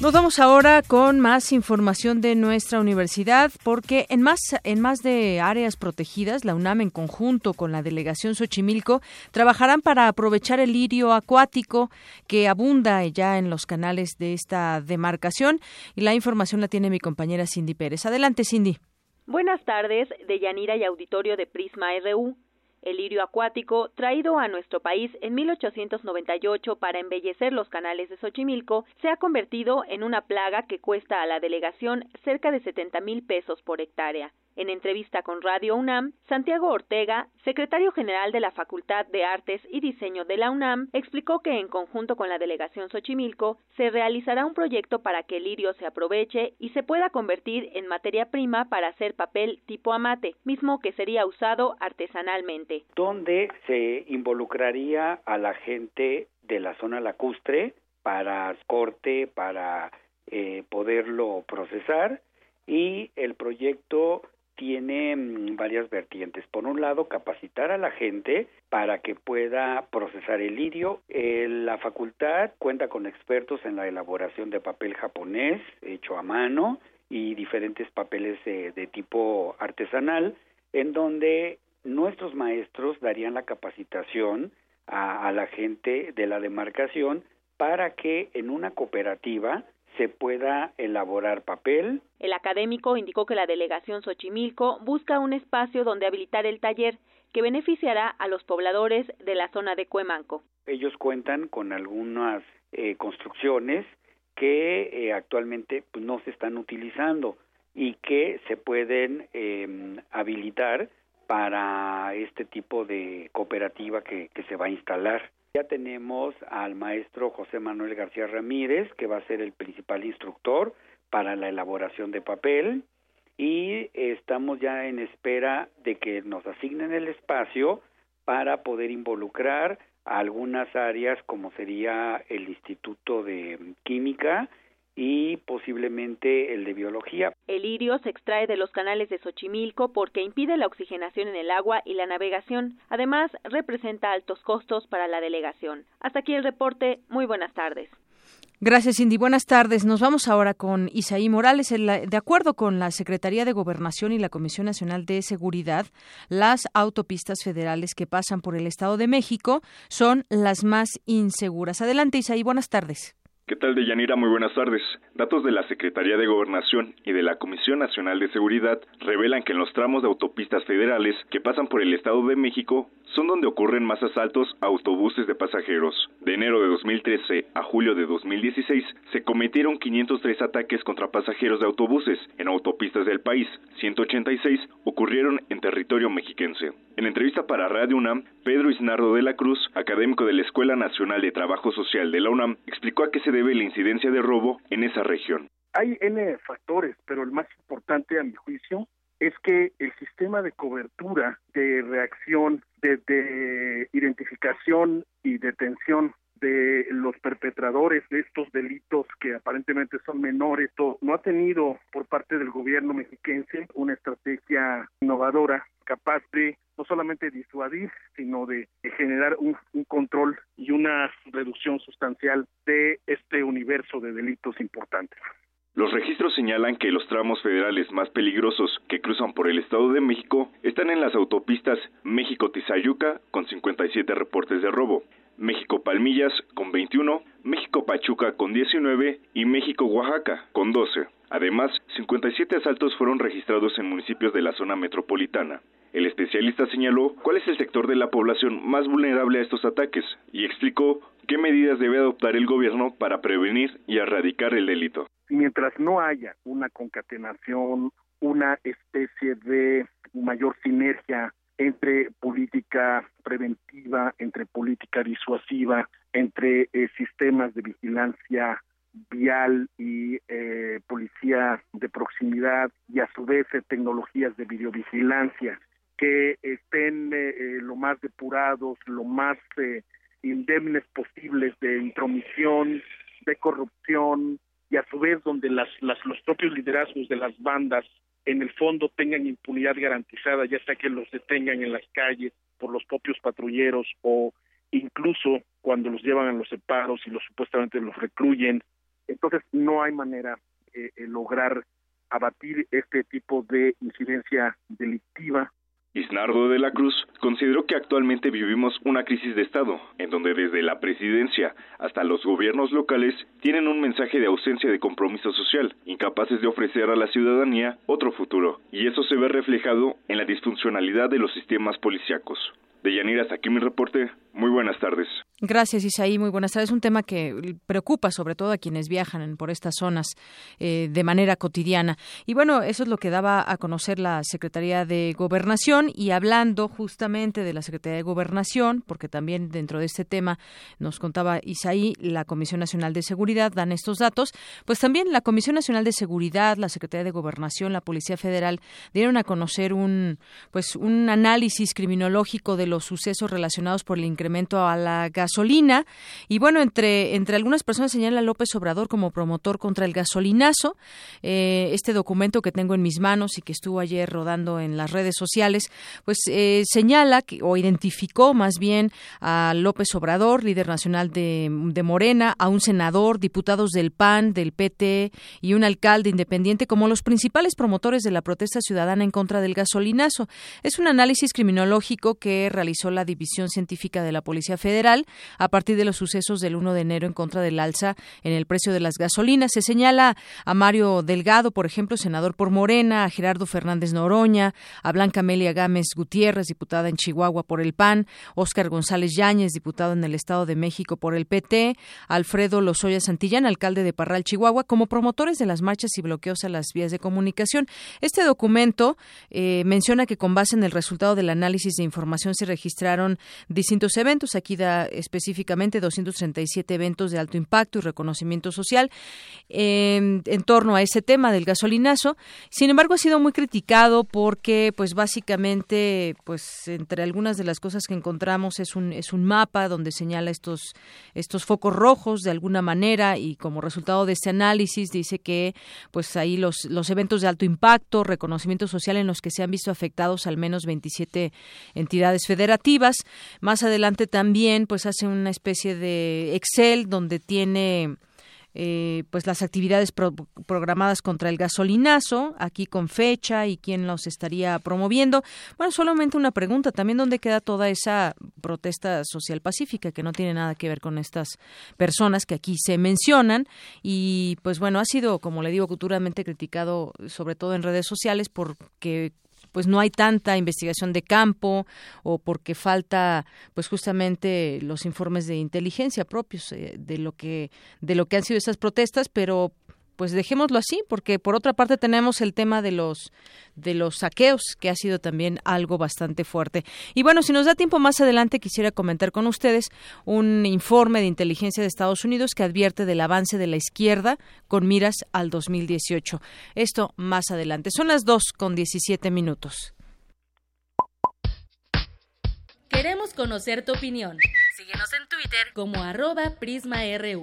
Nos vamos ahora con más información de nuestra universidad porque en más en más de áreas protegidas, la UNAM en conjunto con la delegación Xochimilco trabajarán para aprovechar el lirio acuático que abunda ya en los canales de esta demarcación y la información la tiene mi compañera Cindy Pérez. Adelante, Cindy. Buenas tardes, de Yanira y Auditorio de Prisma RU. El lirio acuático, traído a nuestro país en 1898 para embellecer los canales de Xochimilco, se ha convertido en una plaga que cuesta a la delegación cerca de 70 mil pesos por hectárea. En entrevista con Radio UNAM, Santiago Ortega, secretario general de la Facultad de Artes y Diseño de la UNAM, explicó que en conjunto con la delegación Xochimilco se realizará un proyecto para que el lirio se aproveche y se pueda convertir en materia prima para hacer papel tipo amate, mismo que sería usado artesanalmente. Donde se involucraría a la gente de la zona lacustre para corte, para eh, poderlo procesar y el proyecto tiene mm, varias vertientes. Por un lado, capacitar a la gente para que pueda procesar el lirio. la facultad cuenta con expertos en la elaboración de papel japonés hecho a mano y diferentes papeles de, tipo artesanal, en donde nuestros maestros darían la capacitación a la gente de la demarcación para que en una cooperativa se pueda elaborar papel. El académico indicó que la delegación Xochimilco busca un espacio donde habilitar el taller que beneficiará a los pobladores de la zona de Cuemanco. Ellos cuentan con algunas eh, construcciones que eh, actualmente pues, no se están utilizando y que se pueden em, habilitar para este tipo de cooperativa que se va a instalar. Ya tenemos al maestro José Manuel García Ramírez, que va a ser el principal instructor para la elaboración de papel. Y estamos ya en espera de que nos asignen el espacio para poder involucrar algunas áreas como sería el Instituto de Química y posiblemente el de biología. El lirio se extrae de los canales de Xochimilco porque impide la oxigenación en el agua y la navegación. Además, representa altos costos para la delegación. Hasta aquí el reporte. Muy buenas tardes. Gracias, Cindy. Buenas tardes. Nos vamos ahora con Isaí Morales. De acuerdo con la Secretaría de Gobernación y la Comisión Nacional de Seguridad, las autopistas federales que pasan por el Estado de México son las más inseguras. Adelante, Isaí. Buenas tardes. ¿Qué tal, Deyanira? Muy buenas tardes. Datos de la Secretaría de Gobernación y de la Comisión Nacional de Seguridad revelan que en los tramos de autopistas federales que pasan por el Estado de México son donde ocurren más asaltos a autobuses de pasajeros. De enero de 2013 a julio de 2016 se cometieron 503 ataques contra pasajeros de autobuses en autopistas del país. 186 ocurrieron en territorio mexiquense. En entrevista para Radio UNAM, Pedro Isnardo de la Cruz, académico de la Escuela Nacional de Trabajo Social de la UNAM, explicó a qué se debe la incidencia de robo en esa región. Hay N factores, pero el más importante, a mi juicio, es que el sistema de cobertura, de reacción, de, identificación y detención de los perpetradores de estos delitos que aparentemente son menores, no ha tenido por parte del gobierno mexiquense una estrategia innovadora capaz de no solamente disuadir, sino de, generar un, control y una reducción sustancial de este universo de delitos importantes. Los registros señalan que los tramos federales más peligrosos que cruzan por el Estado de México están en las autopistas México-Tizayuca con 57 reportes de robo, México-Palmillas con 21, México-Pachuca con 19 y México-Oaxaca con 12. Además, 57 asaltos fueron registrados en municipios de la zona metropolitana. El especialista señaló cuál es el sector de la población más vulnerable a estos ataques y explicó qué medidas debe adoptar el gobierno para prevenir y erradicar el delito. Mientras no haya una concatenación, una especie de mayor sinergia entre política preventiva, entre política disuasiva, entre eh, sistemas de vigilancia vial y eh, policía de proximidad y a su vez eh, tecnologías de videovigilancia que estén eh, eh, lo más depurados, lo más indemnes posibles de intromisión, de corrupción y a su vez donde las, las, los propios liderazgos de las bandas en el fondo tengan impunidad garantizada, ya sea que los detengan en las calles por los propios patrulleros o incluso cuando los llevan a los separos y los supuestamente los recluyen. Entonces no hay manera de lograr abatir este tipo de incidencia delictiva Isnardo de la Cruz consideró que actualmente vivimos una crisis de Estado, en donde desde la presidencia hasta los gobiernos locales tienen un mensaje de ausencia de compromiso social, incapaces de ofrecer a la ciudadanía otro futuro, y eso se ve reflejado en la disfuncionalidad de los sistemas policíacos. De Yanira, hasta aquí mi reporte. Muy buenas tardes. Gracias, Isaí. Muy buenas tardes. Es un tema que preocupa sobre todo a quienes viajan por estas zonas eh, de manera cotidiana. Y bueno, eso es lo que daba a conocer la Secretaría de Gobernación. Y hablando justamente de la Secretaría de Gobernación, porque también dentro de este tema nos contaba Isaí, la Comisión Nacional de Seguridad dan estos datos, pues también la Comisión Nacional de Seguridad, la Secretaría de Gobernación, la Policía Federal dieron a conocer un, pues, un análisis criminológico de los sucesos relacionados por el incremento a la gasolina. Y bueno, entre, entre algunas personas señala López Obrador como promotor contra el gasolinazo. Eh, este documento que tengo en mis manos y que estuvo ayer rodando en las redes sociales, pues eh, señala o identificó más bien a López Obrador, líder nacional de, de Morena, a un senador, diputados del PAN, del PT y un alcalde independiente como los principales promotores de la protesta ciudadana en contra del gasolinazo. Es un análisis criminológico que realizó la División Científica de la Policía Federal a partir de los sucesos del 1 de enero en contra del alza en el precio de las gasolinas. Se señala a Mario Delgado, por ejemplo, senador por Morena, a Gerardo Fernández Noroña, a Blanca Amelia Gámez Gutiérrez, diputada en Chihuahua por el PAN, Óscar González Yáñez, diputado en el Estado de México por el PT, Alfredo Lozoya Santillán, alcalde de Parral, Chihuahua, como promotores de las marchas y bloqueos a las vías de comunicación. Este documento eh, menciona que con base en el resultado del análisis de información se registraron distintos eventos. Aquí da específicamente 237 eventos de alto impacto y reconocimiento social en, torno a ese tema del gasolinazo. Sin embargo, ha sido muy criticado porque, pues, básicamente, pues, entre algunas de las cosas que encontramos es un es un mapa donde señala estos estos focos rojos de alguna manera y como resultado de este análisis dice que, pues, ahí los los eventos de alto impacto, reconocimiento social en los que se han visto afectados al menos 27 entidades Más adelante también pues hace una especie de Excel donde tiene eh, pues las actividades programadas contra el gasolinazo, aquí con fecha y quién los estaría promoviendo. Bueno, solamente una pregunta, también dónde queda toda esa protesta social pacífica que no tiene nada que ver con estas personas que aquí se mencionan y pues bueno, ha sido, como le digo, culturalmente criticado sobre todo en redes sociales porque pues no hay tanta investigación de campo o porque falta pues justamente los informes de inteligencia propios eh, de lo que de lo que han sido esas protestas, pero pues dejémoslo así, porque por otra parte tenemos el tema de los de los saqueos, que ha sido también algo bastante fuerte. Y bueno, si nos da tiempo más adelante, quisiera comentar con ustedes un informe de inteligencia de Estados Unidos que advierte del avance de la izquierda con miras al 2018. Esto más adelante. Son las 2 con 17 minutos. Queremos conocer tu opinión. Síguenos en Twitter como arroba PrismaRU.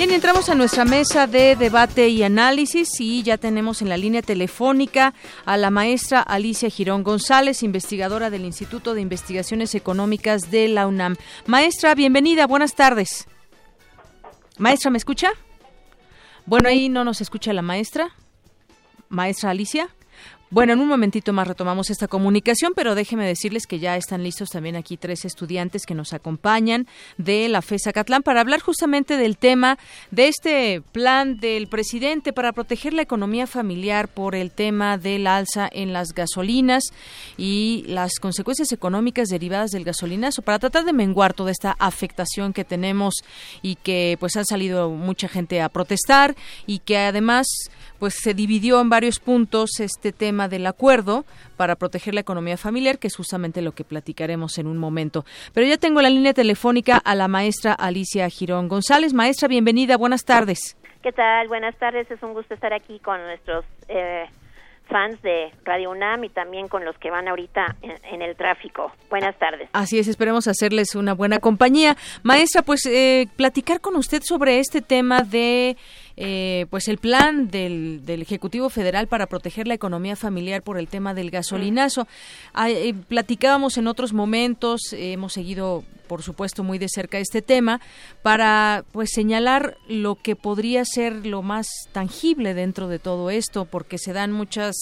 Bien, entramos a nuestra mesa de debate y análisis y ya tenemos en la línea telefónica a la maestra Alicia Girón González, investigadora del Instituto de Investigaciones Económicas de la UNAM. Maestra, bienvenida, buenas tardes. Maestra, ¿me escucha? Bueno, ahí no nos escucha la maestra. Maestra Alicia. Bueno, en un momentito más retomamos esta comunicación, pero déjeme decirles que ya están listos también aquí tres estudiantes que nos acompañan de la FESA Catlán para hablar justamente del tema de este plan del presidente para proteger la economía familiar por el tema del alza en las gasolinas y las consecuencias económicas derivadas del gasolinazo para tratar de menguar toda esta afectación que tenemos y que pues ha salido mucha gente a protestar y que además pues se dividió en varios puntos este tema del acuerdo para proteger la economía familiar, que es justamente lo que platicaremos en un momento. Pero ya tengo la línea telefónica a la maestra Alicia Girón González. Maestra, bienvenida, buenas tardes. ¿Qué tal? Buenas tardes, es un gusto estar aquí con nuestros eh, fans de Radio UNAM y también con los que van ahorita en, el tráfico. Buenas tardes. Así es, esperemos hacerles una buena compañía. Maestra, pues eh, platicar con usted sobre este tema de eh, pues el plan del, del, Ejecutivo Federal para proteger la economía familiar por el tema del gasolinazo. Ah, eh, platicábamos en otros momentos, hemos seguido por supuesto muy de cerca este tema para pues señalar lo que podría ser lo más tangible dentro de todo esto porque se dan muchas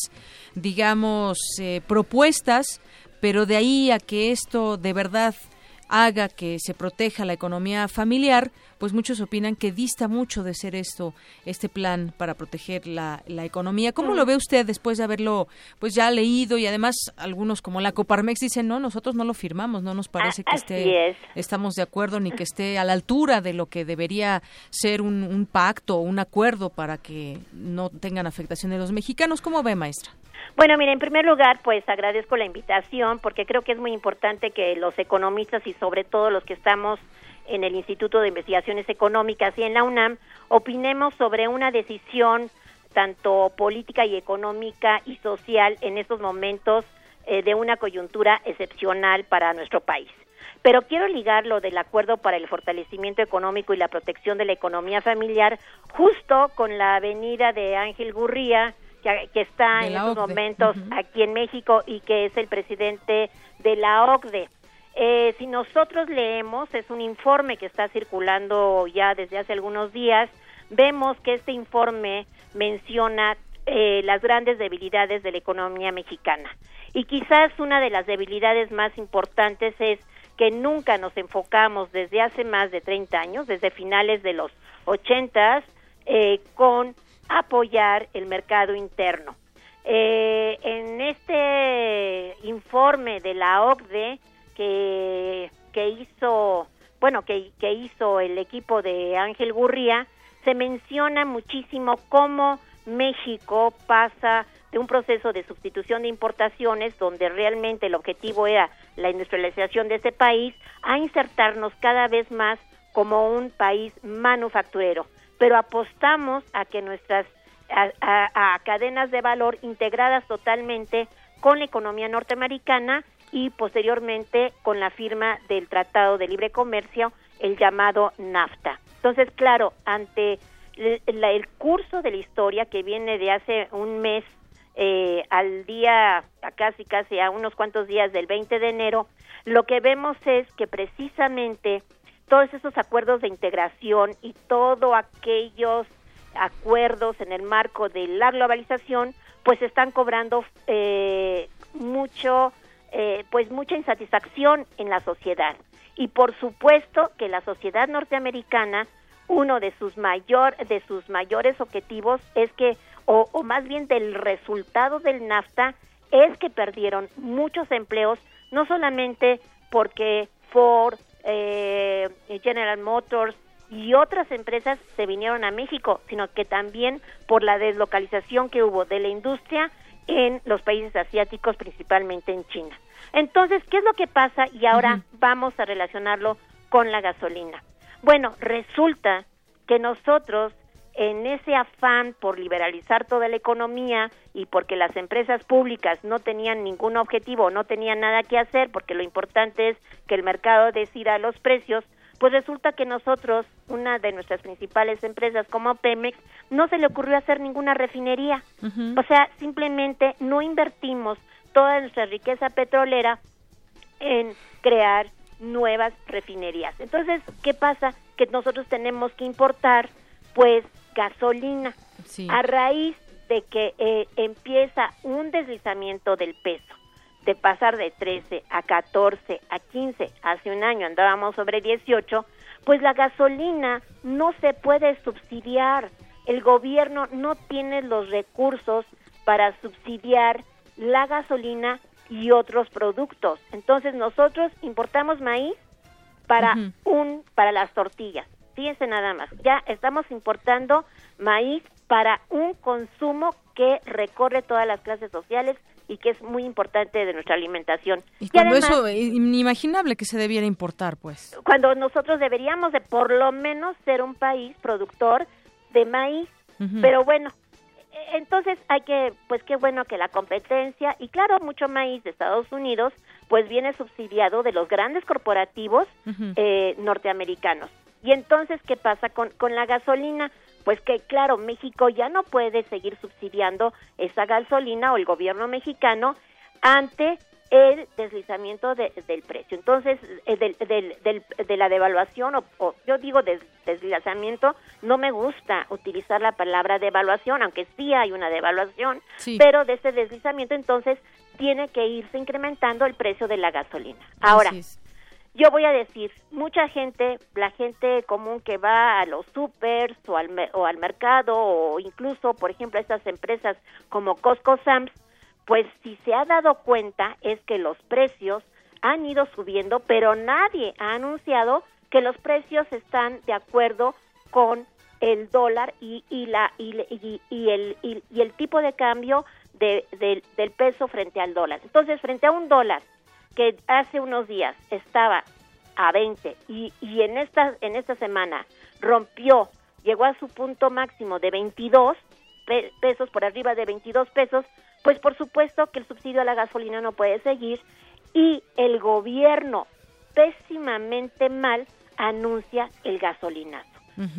digamos eh, propuestas pero de ahí a que esto de verdad haga que se proteja la economía familiar, pues muchos opinan que dista mucho de ser esto, este plan para proteger la, la economía. ¿Cómo lo ve usted después de haberlo pues ya leído y además algunos como la Coparmex dicen, no, nosotros no lo firmamos, no nos parece que esté, estamos de acuerdo ni que [LAUGHS] esté a la altura de lo que debería ser un, un pacto o un acuerdo para que no tengan afectación de los mexicanos? ¿Cómo ve, maestra? Bueno, mire, en primer lugar, pues agradezco la invitación porque creo que es muy importante que los economistas y sobre todo los que estamos en el Instituto de Investigaciones Económicas y en la UNAM opinemos sobre una decisión tanto política y económica y social en estos momentos eh, de una coyuntura excepcional para nuestro país. Pero quiero ligar lo del acuerdo para el fortalecimiento económico y la protección de la economía familiar justo con la venida de Ángel Gurría, que, está en estos momentos aquí en México y que es el presidente de la OCDE. Eh, si nosotros leemos, es un informe que está circulando ya desde hace algunos días, vemos que este informe menciona eh, las grandes debilidades de la economía mexicana. Y quizás una de las debilidades más importantes es que nunca nos enfocamos desde hace más de 30 años, desde finales de los 80, eh, con apoyar el mercado interno. Eh, en este informe de la OCDE que, hizo, bueno, que, hizo el equipo de Ángel Gurría, se menciona muchísimo cómo México pasa de un proceso de sustitución de importaciones, donde realmente el objetivo era la industrialización de ese país, a insertarnos cada vez más como un país manufacturero. Pero apostamos a que nuestras a, cadenas de valor integradas totalmente con la economía norteamericana y posteriormente con la firma del Tratado de Libre Comercio, el llamado NAFTA. Entonces, claro, ante el, curso de la historia que viene de hace un mes eh, al día, a casi casi a unos cuantos días del 20 de enero, lo que vemos es que precisamente todos esos acuerdos de integración y todos aquellos acuerdos en el marco de la globalización, pues están cobrando eh, mucho, eh, pues mucha insatisfacción en la sociedad. Y por supuesto que la sociedad norteamericana, uno de sus mayor, de sus mayores objetivos es que, o, más bien del resultado del NAFTA, es que perdieron muchos empleos, no solamente porque Ford, eh, General Motors y otras empresas se vinieron a México, sino que también por la deslocalización que hubo de la industria en los países asiáticos, principalmente en China. Entonces, ¿qué es lo que pasa? Y ahora vamos a relacionarlo con la gasolina. Bueno, resulta que nosotros en ese afán por liberalizar toda la economía y porque las empresas públicas no tenían ningún objetivo, no tenían nada que hacer, porque lo importante es que el mercado decida los precios, pues resulta que nosotros, una de nuestras principales empresas como Pemex, no se le ocurrió hacer ninguna refinería. O sea, simplemente no invertimos toda nuestra riqueza petrolera en crear nuevas refinerías. Entonces, ¿qué pasa? Que nosotros tenemos que importar, pues, gasolina. A raíz de que eh, empieza un deslizamiento del peso, de pasar de 13 a 14 a 15, hace un año andábamos sobre 18, pues la gasolina no se puede subsidiar. El gobierno no tiene los recursos para subsidiar la gasolina y otros productos. Entonces nosotros importamos maíz para un para las tortillas. Fíjense nada más, ya estamos importando maíz para un consumo que recorre todas las clases sociales y que es muy importante de nuestra alimentación. Y, cuando eso es inimaginable que se debiera importar, pues. Cuando nosotros deberíamos de por lo menos ser un país productor de maíz, pero bueno, entonces hay que, pues qué bueno que la competencia y claro, mucho maíz de Estados Unidos, pues viene subsidiado de los grandes corporativos eh, norteamericanos. Y entonces, ¿qué pasa con, con la gasolina? Pues que claro, México ya no puede seguir subsidiando esa gasolina o el gobierno mexicano ante el deslizamiento del precio. Entonces, eh, del, de la devaluación, o, yo digo deslizamiento, no me gusta utilizar la palabra devaluación, aunque sí hay una devaluación, pero de ese deslizamiento entonces tiene que irse incrementando el precio de la gasolina. Ahora, yo voy a decir, mucha gente, la gente común que va a los supers o al, o al mercado o incluso, por ejemplo, a estas empresas como Costco Sam's, pues si se ha dado cuenta es que los precios han ido subiendo, pero nadie ha anunciado que los precios están de acuerdo con el dólar y, y la y, y, el y, el tipo de cambio de, del peso frente al dólar. Entonces, frente a un dólar que hace unos días estaba a 20 y, y en esta en esta semana rompió, llegó a su punto máximo de 22 pesos por arriba de 22 pesos, pues por supuesto que el subsidio a la gasolina no puede seguir y el gobierno pésimamente mal anuncia el gasolinazo.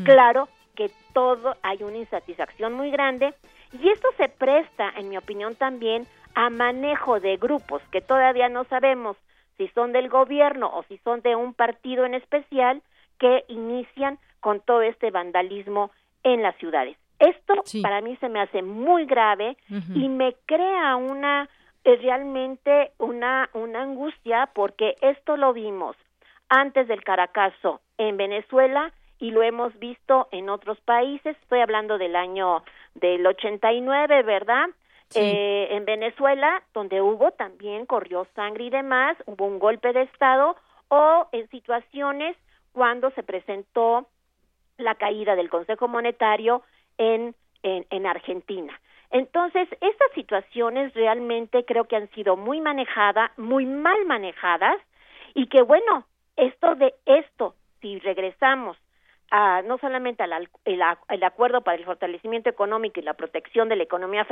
Claro que todo hay una insatisfacción muy grande y esto se presta, en mi opinión también, a manejo de grupos que todavía no sabemos si son del gobierno o si son de un partido en especial que inician con todo este vandalismo en las ciudades. Esto para mí se me hace muy grave y me crea una eh, realmente una una angustia porque esto lo vimos antes del Caracazo en Venezuela y lo hemos visto en otros países. Estoy hablando del año del 89, ¿verdad? Eh, en Venezuela, donde hubo también, corrió sangre y demás, hubo un golpe de Estado, o en situaciones cuando se presentó la caída del Consejo Monetario en, en, Argentina. Entonces, estas situaciones realmente creo que han sido muy manejadas, muy mal manejadas, y que bueno, esto de esto, si regresamos a, no solamente al el, acuerdo para el fortalecimiento económico y la protección de la economía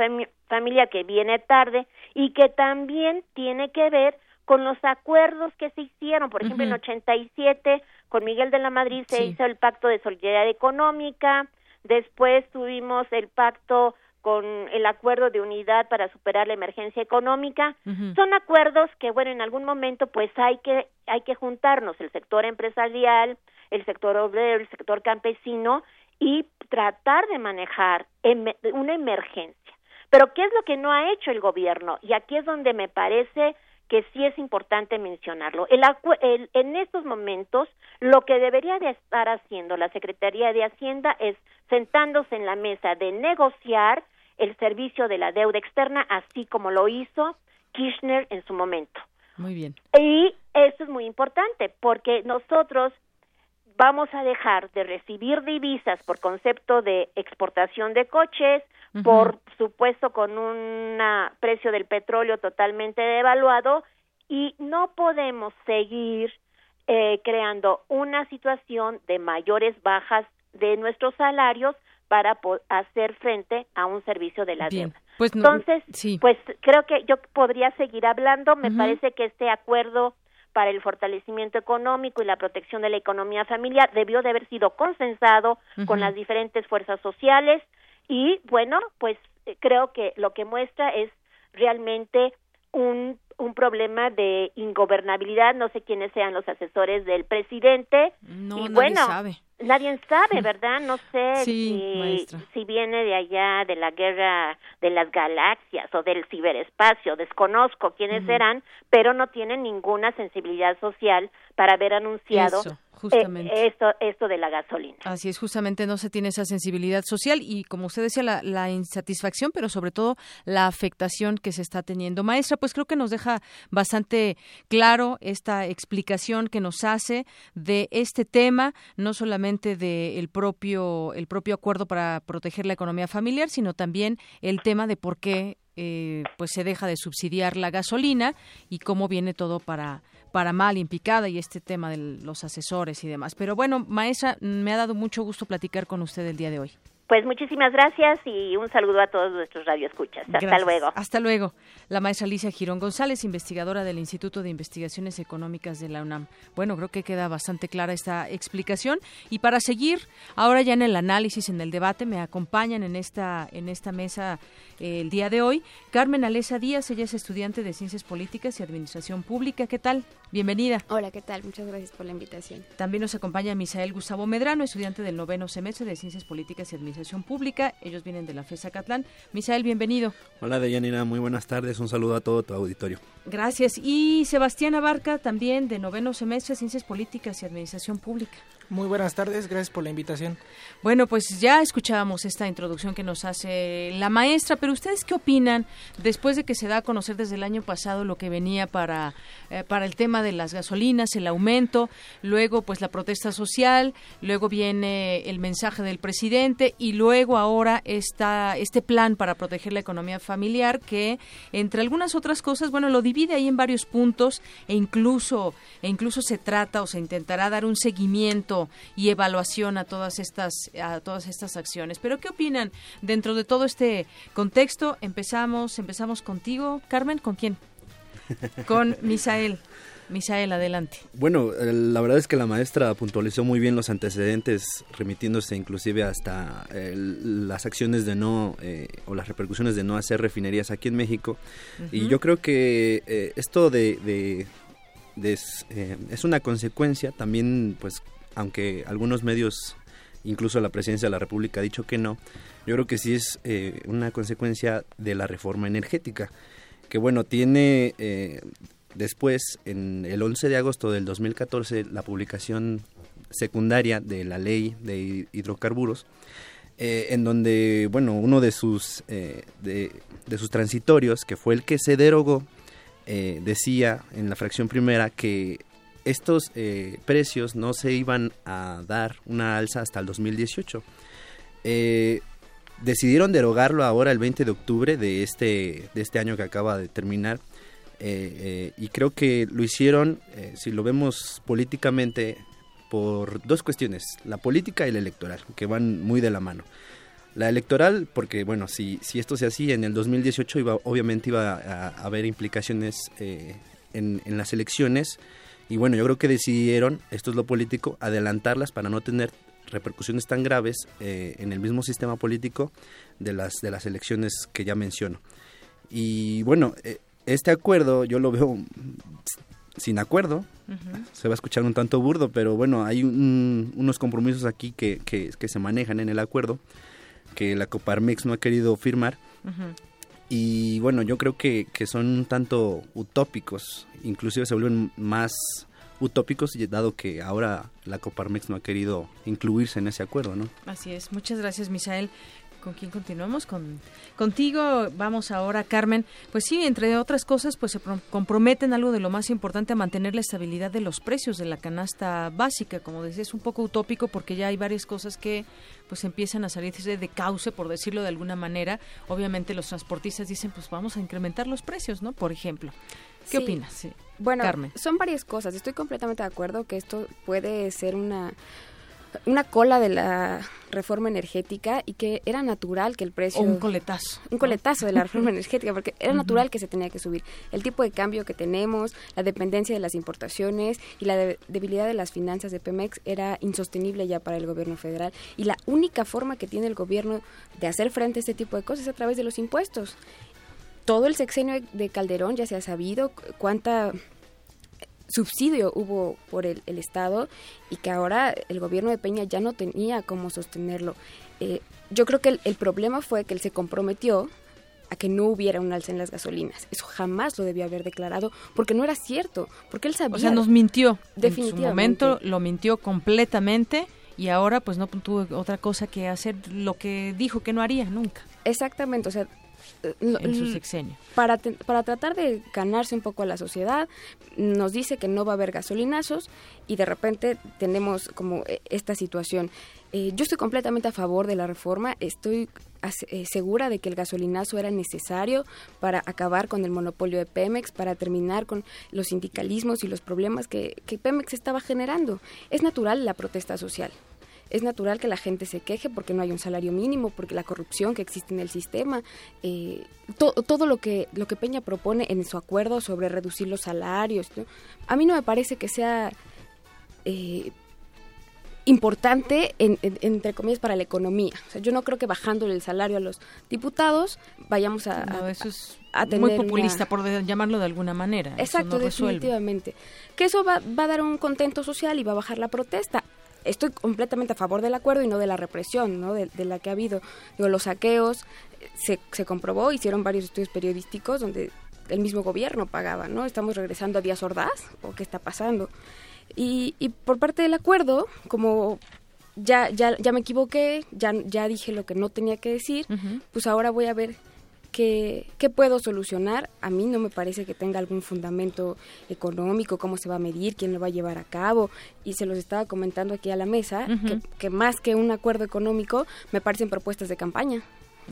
familiar que viene tarde y que también tiene que ver con los acuerdos que se hicieron, por ejemplo, en 87 con Miguel de la Madrid se hizo el Pacto de Solidaridad Económica, Después tuvimos el pacto con el acuerdo de unidad para superar la emergencia económica. Son acuerdos que, bueno, en algún momento pues hay que, hay que juntarnos, el sector empresarial, el sector obrero, el sector campesino y tratar de manejar una emergencia. Pero ¿qué es lo que no ha hecho el gobierno? Y aquí es donde me parece que sí es importante mencionarlo. El, en estos momentos, lo que debería de estar haciendo la Secretaría de Hacienda es sentándose en la mesa de negociar el servicio de la deuda externa, así como lo hizo Kirchner en su momento. Muy bien. Y esto es muy importante porque nosotros vamos a dejar de recibir divisas por concepto de exportación de coches, por supuesto con un precio del petróleo totalmente devaluado y no podemos seguir eh, creando una situación de mayores bajas de nuestros salarios para hacer frente a un servicio de la deuda. Pues Entonces, pues creo que yo podría seguir hablando. Me parece que este acuerdo para el fortalecimiento económico y la protección de la economía familiar debió de haber sido consensado con las diferentes fuerzas sociales y bueno, pues eh, creo que lo que muestra es realmente un un problema de ingobernabilidad, no sé quiénes sean los asesores del presidente. No, y bueno, sabe. Nadie sabe, ¿verdad? No sé si, si viene de allá, de la guerra de las galaxias o del ciberespacio, desconozco quiénes serán, pero no tienen ninguna sensibilidad social para haber anunciado justamente. esto, esto de la gasolina. Así es, justamente no se tiene esa sensibilidad social y, como usted decía, la, la, insatisfacción, pero sobre todo la afectación que se está teniendo. Maestra, pues creo que nos deja bastante claro esta explicación que nos hace de este tema, no solamente del propio, el propio acuerdo para proteger la economía familiar, sino también el tema de por qué eh, pues se deja de subsidiar la gasolina y cómo viene todo para para mal y picada y este tema de los asesores y demás. Pero bueno, maestra, me ha dado mucho gusto platicar con usted el día de hoy. Pues muchísimas gracias y un saludo a todos nuestros radioescuchas. Hasta luego. Hasta luego. La maestra Alicia Girón González, investigadora del Instituto de Investigaciones Económicas de la UNAM. Bueno, creo que queda bastante clara esta explicación. Y para seguir, ahora ya en el análisis, en el debate, me acompañan en esta, en esta mesa eh, el día de hoy Carmen Alesa Díaz. Ella es estudiante de Ciencias Políticas y Administración Pública. ¿Qué tal? Bienvenida. Hola, ¿qué tal? Muchas gracias por la invitación. También nos acompaña Misael Gustavo Medrano, estudiante del noveno semestre de Ciencias Políticas y Administración Pública. Ellos vienen de la FESA Catlán. Misael, bienvenido. Hola, Deyanira. Muy buenas tardes. Un saludo a todo tu auditorio. Gracias. Y Sebastián Abarca, también de noveno semestre Ciencias Políticas y Administración Pública. Muy buenas tardes, gracias por la invitación. Bueno, pues ya escuchábamos esta introducción que nos hace la maestra, pero ustedes qué opinan después de que se da a conocer desde el año pasado lo que venía para, eh, para el tema de las gasolinas, el aumento, luego pues la protesta social, luego viene el mensaje del presidente y luego ahora está este plan para proteger la economía familiar que entre algunas otras cosas, bueno, lo divide ahí en varios puntos e incluso e incluso se trata o se intentará dar un seguimiento y evaluación a todas estas a todas estas acciones. Pero qué opinan dentro de todo este contexto? Empezamos empezamos contigo, Carmen, ¿con quién? [LAUGHS] Con Misael. Misael, adelante. Bueno, eh, la verdad es que la maestra puntualizó muy bien los antecedentes, remitiéndose inclusive hasta las acciones de no, eh, o las repercusiones de no hacer refinerías aquí en México. Y yo creo que eh, esto de, es una consecuencia también, pues, aunque algunos medios, incluso la presidencia de la República ha dicho que no, yo creo que sí es eh, una consecuencia de la reforma energética, que bueno, tiene eh, después, en el 11 de agosto del 2014, la publicación secundaria de la ley de hidrocarburos, eh, en donde, bueno, uno de sus, de, de, sus transitorios, que fue el que se derogó, decía en la fracción primera que estos eh, precios no se iban a dar una alza hasta el 2018. Eh, decidieron derogarlo ahora el 20 de octubre de este, de este año que acaba de terminar. Eh, y creo que lo hicieron, si lo vemos políticamente, por dos cuestiones, la política y la electoral, que van muy de la mano. La electoral, porque bueno, si, si esto se hacía en el 2018, iba, obviamente iba a, haber implicaciones en, en, las elecciones y bueno, yo creo que decidieron, esto es lo político, adelantarlas para no tener repercusiones tan graves eh, en el mismo sistema político de las, de las elecciones que ya menciono. Y bueno, eh, este acuerdo yo lo veo sin acuerdo, se va a escuchar un tanto burdo, pero bueno, hay unos compromisos aquí que, que, se manejan en el acuerdo que la Coparmex no ha querido firmar. Y bueno, yo creo que, que son un tanto utópicos, inclusive se vuelven más utópicos dado que ahora la Coparmex no ha querido incluirse en ese acuerdo, ¿no? Así es. Muchas gracias, Misael. ¿Con quién continuamos? Con, contigo vamos ahora, Carmen. Pues sí, entre otras cosas, pues se comprometen algo de lo más importante a mantener la estabilidad de los precios de la canasta básica. Como decía, es un poco utópico porque ya hay varias cosas que pues empiezan a salir de cauce, por decirlo de alguna manera. Obviamente los transportistas dicen, pues vamos a incrementar los precios, ¿no? Por ejemplo. ¿Qué opinas? Sí. Bueno, son varias cosas. Estoy completamente de acuerdo que esto puede ser una una cola de la reforma energética y que era natural que el precio... un coletazo. Un coletazo de la reforma [LAUGHS] energética, porque era natural que se tenía que subir. El tipo de cambio que tenemos, la dependencia de las importaciones y la debilidad de las finanzas de Pemex era insostenible ya para el gobierno federal. Y la única forma que tiene el gobierno de hacer frente a este tipo de cosas es a través de los impuestos. Todo el sexenio de Calderón ya se ha sabido cuánta subsidio hubo por el, Estado y que ahora el gobierno de Peña ya no tenía cómo sostenerlo. Eh, yo creo que el, problema fue que él se comprometió a que no hubiera un alza en las gasolinas. Eso jamás lo debió haber declarado porque no era cierto, porque él sabía. O sea, nos mintió. Definitivamente. En su momento lo mintió completamente y ahora pues no tuvo otra cosa que hacer lo que dijo que no haría nunca. Exactamente, o sea, en su sexenio. Para, para tratar de ganarse un poco a la sociedad, nos dice que no va a haber gasolinazos y de repente tenemos como eh, esta situación. Eh, yo estoy completamente a favor de la reforma, estoy eh, segura de que el gasolinazo era necesario para acabar con el monopolio de Pemex, para terminar con los sindicalismos y los problemas que, que Pemex estaba generando. Es natural la protesta social es natural que la gente se queje porque no hay un salario mínimo, porque la corrupción que existe en el sistema, eh, todo lo que, lo que Peña propone en su acuerdo sobre reducir los salarios, a mí no me parece que sea eh, importante, entre comillas, para la economía. O sea, yo no creo que bajándole el salario a los diputados vayamos a... No, eso es muy populista, por llamarlo de alguna manera. Exacto, definitivamente. Que eso va, va a dar un contento social y va a bajar la protesta estoy completamente a favor del acuerdo y no de la represión, ¿no? De, la que ha habido. Digo, los saqueos se, se comprobó, hicieron varios estudios periodísticos donde el mismo gobierno pagaba, ¿no? Estamos regresando a Díaz Ordaz o qué está pasando. Y, y por parte del acuerdo, como ya, ya, ya me equivoqué, ya, ya dije lo que no tenía que decir, pues ahora voy a ver ¿Qué, puedo solucionar? A mí no me parece que tenga algún fundamento económico, cómo se va a medir, quién lo va a llevar a cabo. Y se los estaba comentando aquí a la mesa, que, más que un acuerdo económico, me parecen propuestas de campaña.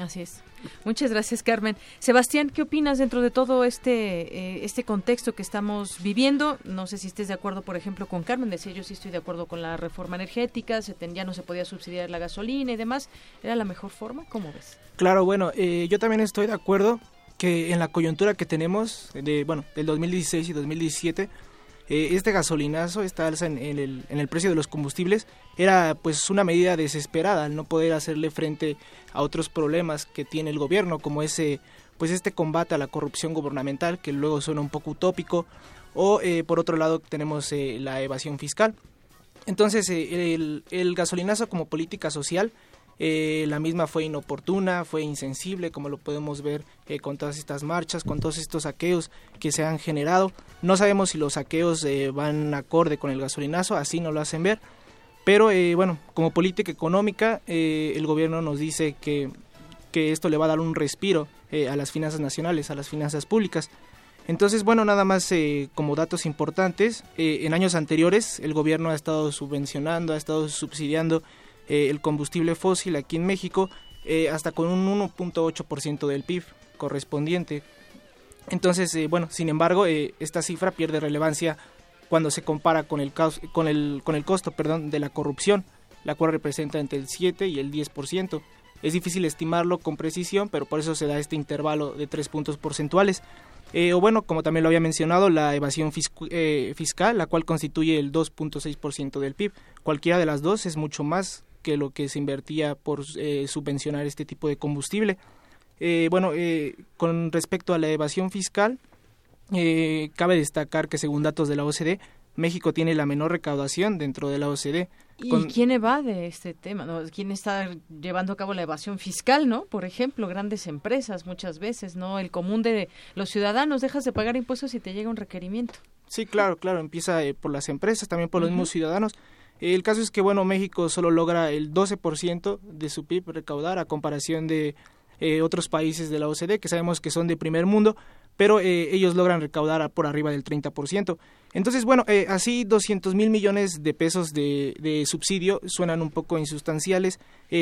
Así es. Muchas gracias, Carmen. Sebastián, ¿qué opinas dentro de todo este eh, este contexto que estamos viviendo? No sé si estés de acuerdo, por ejemplo, con Carmen. Decía yo sí estoy de acuerdo con la reforma energética, se ya no se podía subsidiar la gasolina y demás. ¿Era la mejor forma? ¿Cómo ves? Claro, bueno, eh, yo también estoy de acuerdo que en la coyuntura que tenemos, de bueno, del 2016 y 2017, eh, este gasolinazo, esta alza en, el, en, el, precio de los combustibles, era pues una medida desesperada al no poder hacerle frente a otros problemas que tiene el gobierno, como ese pues este combate a la corrupción gubernamental, que luego suena un poco utópico, o eh, por otro lado tenemos eh, la evasión fiscal. Entonces el, el gasolinazo como política social eh, la misma fue inoportuna, fue insensible, como lo podemos ver eh, con todas estas marchas, con todos estos saqueos que se han generado. No sabemos si los saqueos eh, van acorde con el gasolinazo, así no lo hacen ver. Pero bueno, como política económica, el gobierno nos dice que, que, esto le va a dar un respiro a las finanzas nacionales, a las finanzas públicas. Entonces, bueno, nada más como datos importantes, en años anteriores el gobierno ha estado subvencionando, ha estado subsidiando eh, el combustible fósil aquí en México eh, hasta con un 1.8% del PIB correspondiente. Entonces, eh, bueno, sin embargo, esta cifra pierde relevancia cuando se compara con el, con el, con el costo perdón, de la corrupción, la cual representa entre el 7 y el 10%. Es difícil estimarlo con precisión, pero por eso se da este intervalo de 3 puntos porcentuales. o bueno, como también lo había mencionado, la evasión fiscal, la cual constituye el 2.6% del PIB. Cualquiera de las dos es mucho más que lo que se invertía por eh, subvencionar este tipo de combustible. Eh, bueno, eh, con respecto a la evasión fiscal, cabe destacar que según datos de la OCDE, México tiene la menor recaudación dentro de la OCDE. ¿Y quién evade este tema? ¿Quién está llevando a cabo la evasión fiscal, no? Por ejemplo, grandes empresas muchas veces, ¿no? El común de los ciudadanos, dejas de pagar impuestos y te llega un requerimiento. Sí, claro, claro, empieza por las empresas, también por los mismos ciudadanos. El caso es que, bueno, México solo logra el 12% de su PIB recaudar a comparación de eh, otros países de la OCDE, que sabemos que son de primer mundo, pero eh, ellos logran recaudar por arriba del 30%. Entonces, bueno, eh, así 200 mil millones de pesos de, de, subsidio suenan un poco insustanciales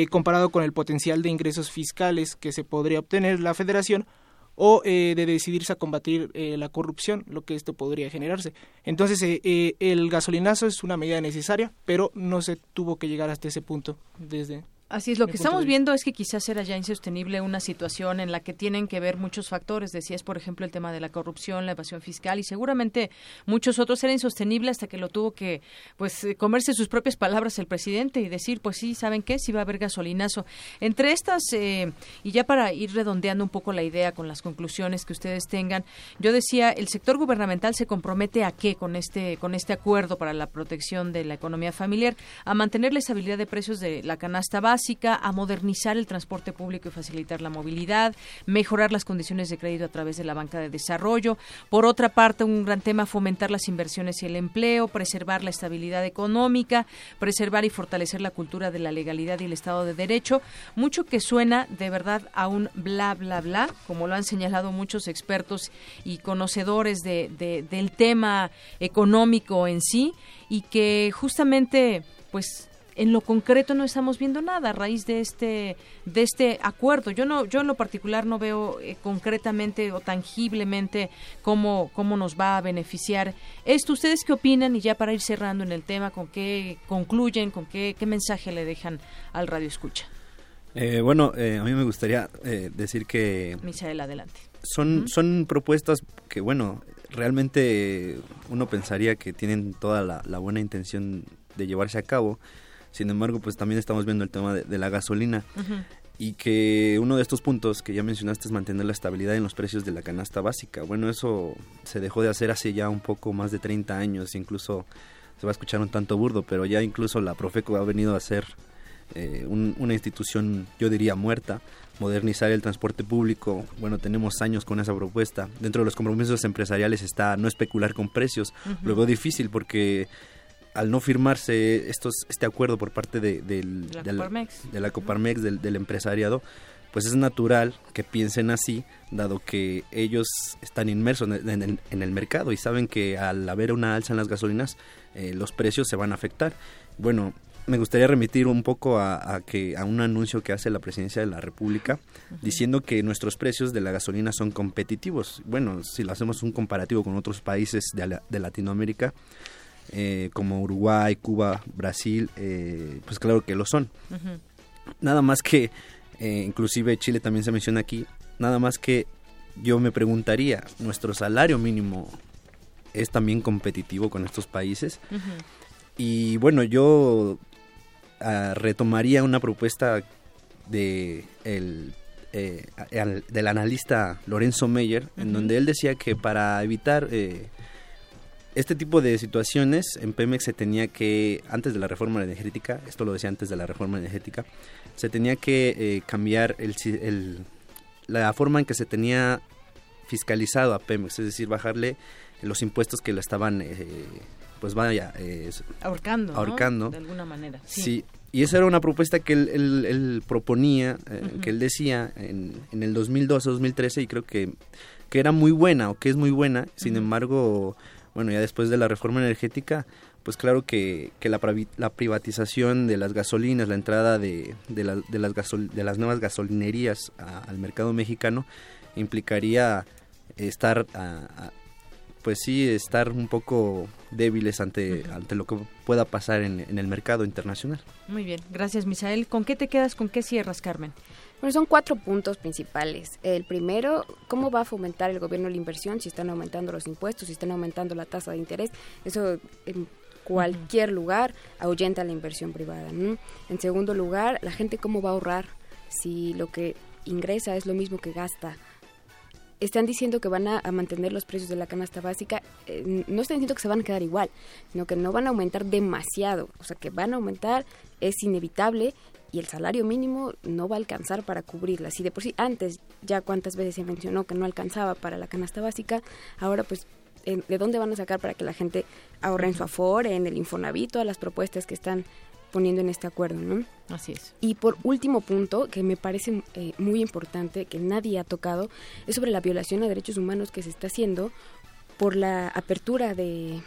comparado con el potencial de ingresos fiscales que se podría obtener la federación o de decidirse a combatir la corrupción, lo que esto podría generarse. Entonces, el gasolinazo es una medida necesaria, pero no se tuvo que llegar hasta ese punto desde Así es, lo que estamos viendo es que quizás era ya insostenible una situación en la que tienen que ver muchos factores. Decías, por ejemplo, el tema de la corrupción, la evasión fiscal y seguramente muchos otros. Era insostenible hasta que lo tuvo que, pues, eh, comerse sus propias palabras el presidente y decir, pues sí, ¿saben qué? Sí va a haber gasolinazo. Entre estas, eh, y ya para ir redondeando un poco la idea con las conclusiones que ustedes tengan, yo decía, el sector gubernamental se compromete a qué con este, con este acuerdo para la protección de la economía familiar, a mantener la estabilidad de precios de la canasta básica, a modernizar el transporte público y facilitar la movilidad, mejorar las condiciones de crédito a través de la banca de desarrollo. Por otra parte, un gran tema, fomentar las inversiones y el empleo, preservar la estabilidad económica, preservar y fortalecer la cultura de la legalidad y el Estado de Derecho. Mucho que suena de verdad a un bla, bla, bla, como lo han señalado muchos expertos y conocedores de, del tema económico en sí, y que justamente pues en lo concreto no estamos viendo nada a raíz de este de este acuerdo. Yo no yo en lo particular no veo eh, concretamente o tangiblemente cómo cómo nos va a beneficiar esto. ¿Ustedes qué opinan y ya para ir cerrando en el tema con qué concluyen, con qué qué mensaje le dejan al radio escucha? Eh, bueno, eh, a mí me gustaría decir que Misael adelante. Son son propuestas que bueno, realmente uno pensaría que tienen toda la, la buena intención de llevarse a cabo sin embargo, pues también estamos viendo el tema de, la gasolina. Y que uno de estos puntos que ya mencionaste es mantener la estabilidad en los precios de la canasta básica. Bueno, eso se dejó de hacer hace ya un poco más de 30 años, incluso se va a escuchar un tanto burdo, pero ya incluso la Profeco ha venido a ser eh, una institución, yo diría, muerta, modernizar el transporte público. Bueno, tenemos años con esa propuesta. Dentro de los compromisos empresariales está no especular con precios. Luego difícil porque al no firmarse estos, este acuerdo por parte de, la Coparmex, de la Coparmex del, empresariado, pues es natural que piensen así, dado que ellos están inmersos en, el mercado y saben que al haber una alza en las gasolinas, eh, los precios se van a afectar. Bueno, me gustaría remitir un poco a, que a un anuncio que hace la presidencia de la República diciendo que nuestros precios de la gasolina son competitivos. Bueno, si lo hacemos un comparativo con otros países de, de Latinoamérica, eh, como Uruguay, Cuba, Brasil, eh, pues claro que lo son. Nada más que, eh, inclusive Chile también se menciona aquí, nada más que yo me preguntaría, ¿nuestro salario mínimo es también competitivo con estos países? Y bueno, yo ah, retomaría una propuesta de el del analista Lorenzo Meyer, en donde él decía que para evitar este tipo de situaciones en Pemex se tenía que, antes de la reforma energética, esto lo decía antes de la reforma energética, se tenía que eh, cambiar el, la forma en que se tenía fiscalizado a Pemex, es decir, bajarle los impuestos que lo estaban, eh, pues vaya, eh, ahorcando, ahorcando. De alguna manera. Sí. y esa era una propuesta que él, proponía, que él decía en, en el 2012-2013 y creo que, que era muy buena o que es muy buena, sin embargo bueno, ya después de la reforma energética, pues claro que, que la, la, privatización de las gasolinas, la entrada de, de, las, de las nuevas gasolinerías al mercado mexicano implicaría estar, pues sí, estar un poco débiles ante, ante lo que pueda pasar en, en el mercado internacional. Muy bien, gracias Misael. ¿Con qué te quedas, con qué cierras, Carmen? Bueno, son cuatro puntos principales. El primero, ¿cómo va a fomentar el gobierno la inversión si están aumentando los impuestos, si están aumentando la tasa de interés? Eso en cualquier lugar ahuyenta la inversión privada. En segundo lugar, la gente cómo va a ahorrar si lo que ingresa es lo mismo que gasta están diciendo que van a, mantener los precios de la canasta básica, eh, no están diciendo que se van a quedar igual, sino que no van a aumentar demasiado, o sea que van a aumentar, es inevitable y el salario mínimo no va a alcanzar para cubrirla. Si de por sí antes ya cuántas veces se mencionó que no alcanzaba para la canasta básica, ahora pues de dónde van a sacar para que la gente ahorre en su Afore, en el Infonavit, todas las propuestas que están poniendo en este acuerdo, ¿no? Así es. Y por último punto, que me parece eh, muy importante, que nadie ha tocado, es sobre la violación a derechos humanos que se está haciendo por la apertura de,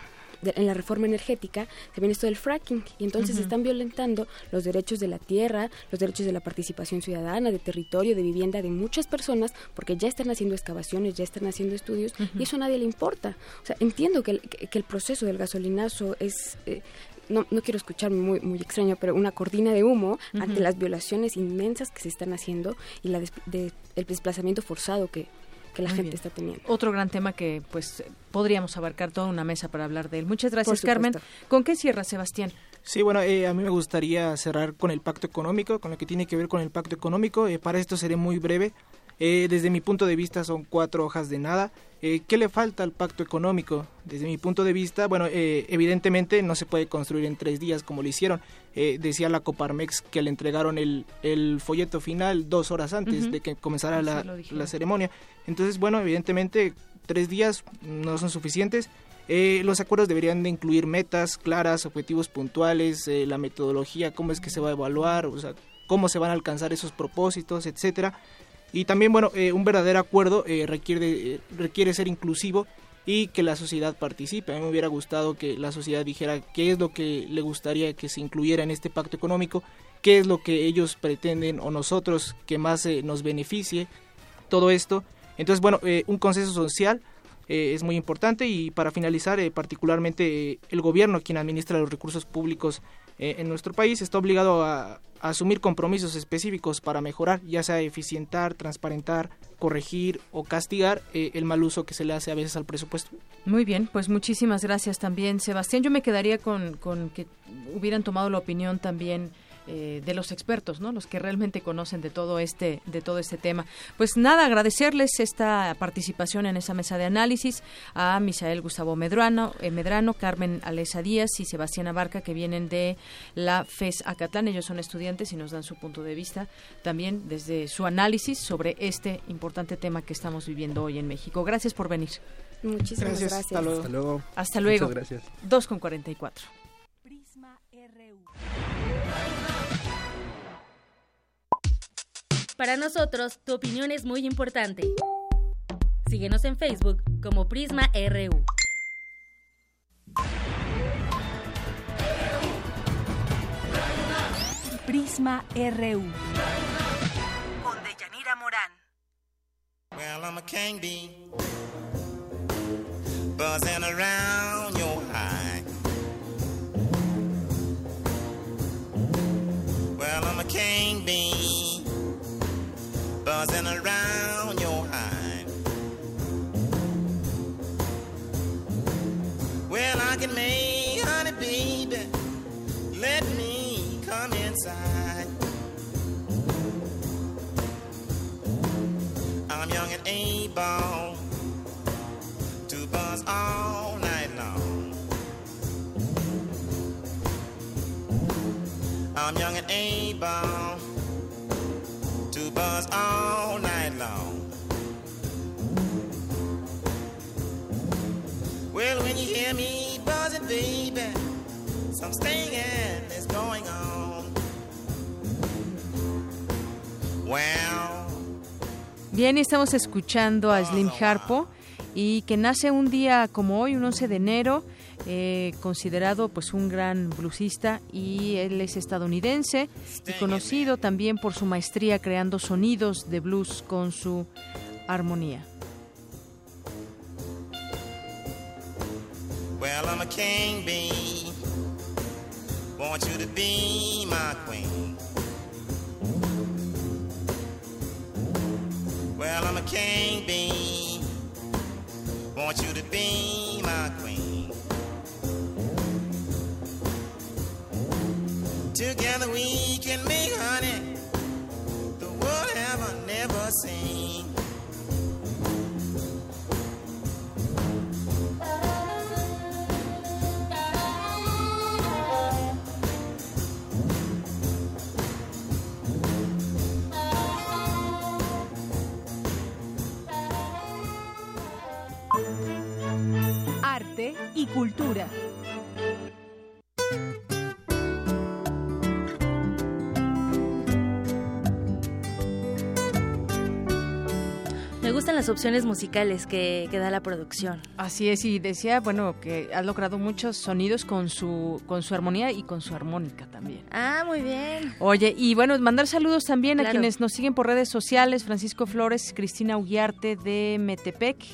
en la reforma energética viene esto del fracking. Y entonces se están violentando los derechos de la tierra, los derechos de la participación ciudadana, de territorio, de vivienda de muchas personas porque ya están haciendo excavaciones, ya están haciendo estudios y eso a nadie le importa. O sea, entiendo que el, que, el proceso del gasolinazo es... Eh, no, no quiero escucharme muy, muy extraño, pero una cortina de humo ante las violaciones inmensas que se están haciendo y la el desplazamiento forzado que, que la gente está teniendo. Otro gran tema que pues podríamos abarcar toda una mesa para hablar de él. Muchas gracias, Carmen. ¿Con qué cierra, Sebastián? Sí, bueno, eh, a mí me gustaría cerrar con el pacto económico, con lo que tiene que ver con el pacto económico. Eh, para esto seré muy breve. Eh, desde mi punto de vista son cuatro hojas de nada. Eh, ¿Qué le falta al pacto económico? Desde mi punto de vista, bueno, eh, evidentemente no se puede construir en tres días como lo hicieron. Eh, decía la Coparmex que le entregaron el, el folleto final dos horas antes de que comenzara la, la, ceremonia. Entonces, bueno, evidentemente tres días no son suficientes. los acuerdos deberían de incluir metas claras, objetivos puntuales, la metodología, cómo es que se va a evaluar, o sea, cómo se van a alcanzar esos propósitos, etcétera. Y también, bueno, eh, un verdadero acuerdo eh, requiere, eh, requiere ser inclusivo y que la sociedad participe. A mí me hubiera gustado que la sociedad dijera qué es lo que le gustaría que se incluyera en este pacto económico, qué es lo que ellos pretenden o nosotros que más nos beneficie, todo esto. Entonces, bueno, un consenso social es muy importante y para finalizar, particularmente el gobierno, quien administra los recursos públicos en nuestro país, está obligado a, asumir compromisos específicos para mejorar, ya sea eficientar, transparentar, corregir o castigar eh, el mal uso que se le hace a veces al presupuesto. Muy bien, pues muchísimas gracias también, Sebastián. Yo me quedaría con, con que hubieran tomado la opinión también eh, de los expertos, ¿no? Los que realmente conocen de todo este de todo este tema. Pues nada, agradecerles esta participación en esa mesa de análisis a Misael Gustavo Medrano, eh, Medrano, Carmen Alesa Díaz y Sebastián Abarca que vienen de la FES Acatlán. Ellos son estudiantes y nos dan su punto de vista también desde su análisis sobre este importante tema que estamos viviendo hoy en México. Gracias por venir. Muchísimas gracias. Hasta luego. Hasta luego. Hasta luego. Muchas gracias. 2 con 44. Para nosotros, tu opinión es muy importante. Síguenos en Facebook como Prisma RU. Prisma RU. Con Deyanira Morán. Well, I'm a king bee. Buzzing around your high. Well, I'm a king bee. Buzzing around your hive. Well, I can make honey, baby. Let me come inside. I'm young and able to buzz all night long. I'm young and able buzz all night long. Well, when you hear me buzzing, baby, some stinging is going on. Well. Bien, estamos escuchando a Slim Harpo y que nace un día como hoy, un 11 de enero eh, considerado pues un gran bluesista y él es estadounidense y conocido también por su maestría creando sonidos de blues con su armonía. Well, I'm a king bee. Want you to be my queen. Well, I'm a king bee. Want you to be my queen. Together we can make honey the world have never seen. cultura. Gustan las opciones musicales que, que, da la producción. Así es, y decía, bueno, que ha logrado muchos sonidos con su, con su armonía y con su armónica también. Ah, muy bien. Oye, y bueno, mandar saludos también claro. a quienes nos siguen por redes sociales, Francisco Flores, Cristina Uguiarte de Metepec,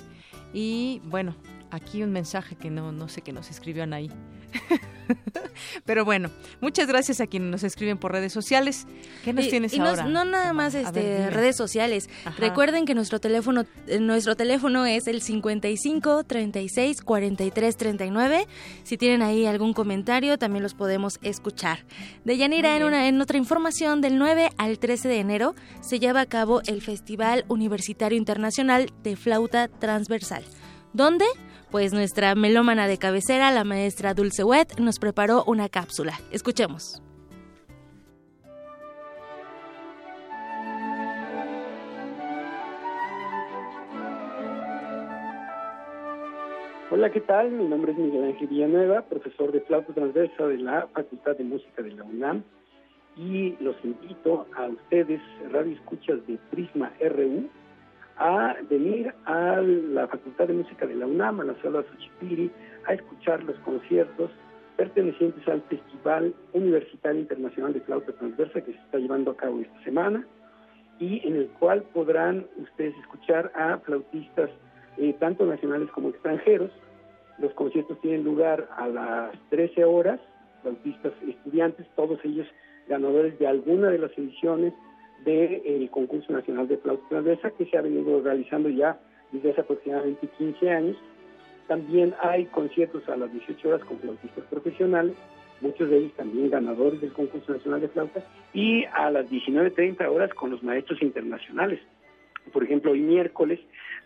y bueno, aquí un mensaje que no, no sé qué nos escribió ahí. [LAUGHS] [LAUGHS] Pero bueno, muchas gracias a quienes nos escriben por redes sociales. ¿Qué nos y, tienes y ahora? No, no nada más este, ver, redes sociales. Ajá. Recuerden que nuestro teléfono eh, nuestro teléfono es el 55 36 43 39. Si tienen ahí algún comentario, también los podemos escuchar. De Yanira, en, una, en otra información, del 9 al 13 de enero se lleva a cabo el Festival Universitario Internacional de Flauta Transversal. ¿Dónde? Pues nuestra melómana de cabecera, la maestra Dulce Wet, nos preparó una cápsula. Escuchemos. Hola, ¿qué tal? Mi nombre es Miguel Ángel Villanueva, profesor de flauta transversa de la Facultad de Música de la UNAM y los invito a ustedes, radio escuchas de Prisma RU, a venir a la Facultad de Música de la UNAM, a la sala Xochipilli, a escuchar los conciertos pertenecientes al Festival Universitario Internacional de Flauta Transversa que se está llevando a cabo esta semana y en el cual podrán ustedes escuchar a flautistas eh, tanto nacionales como extranjeros. Los conciertos tienen lugar a las 13 horas, flautistas estudiantes, todos ellos ganadores de alguna de las ediciones del de, concurso nacional de flauta transversa que se ha venido realizando ya desde hace aproximadamente 15 años. También hay conciertos a las 18 horas con flautistas profesionales, muchos de ellos también ganadores del concurso nacional de flauta, y a las 19.30 horas con los maestros internacionales. Por ejemplo, hoy miércoles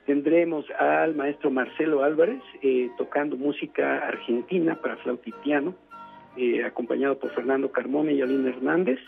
tendremos al maestro Marcelo Álvarez eh, tocando música argentina para flauta y piano, eh, acompañado por Fernando Carmona y Alina Hernández.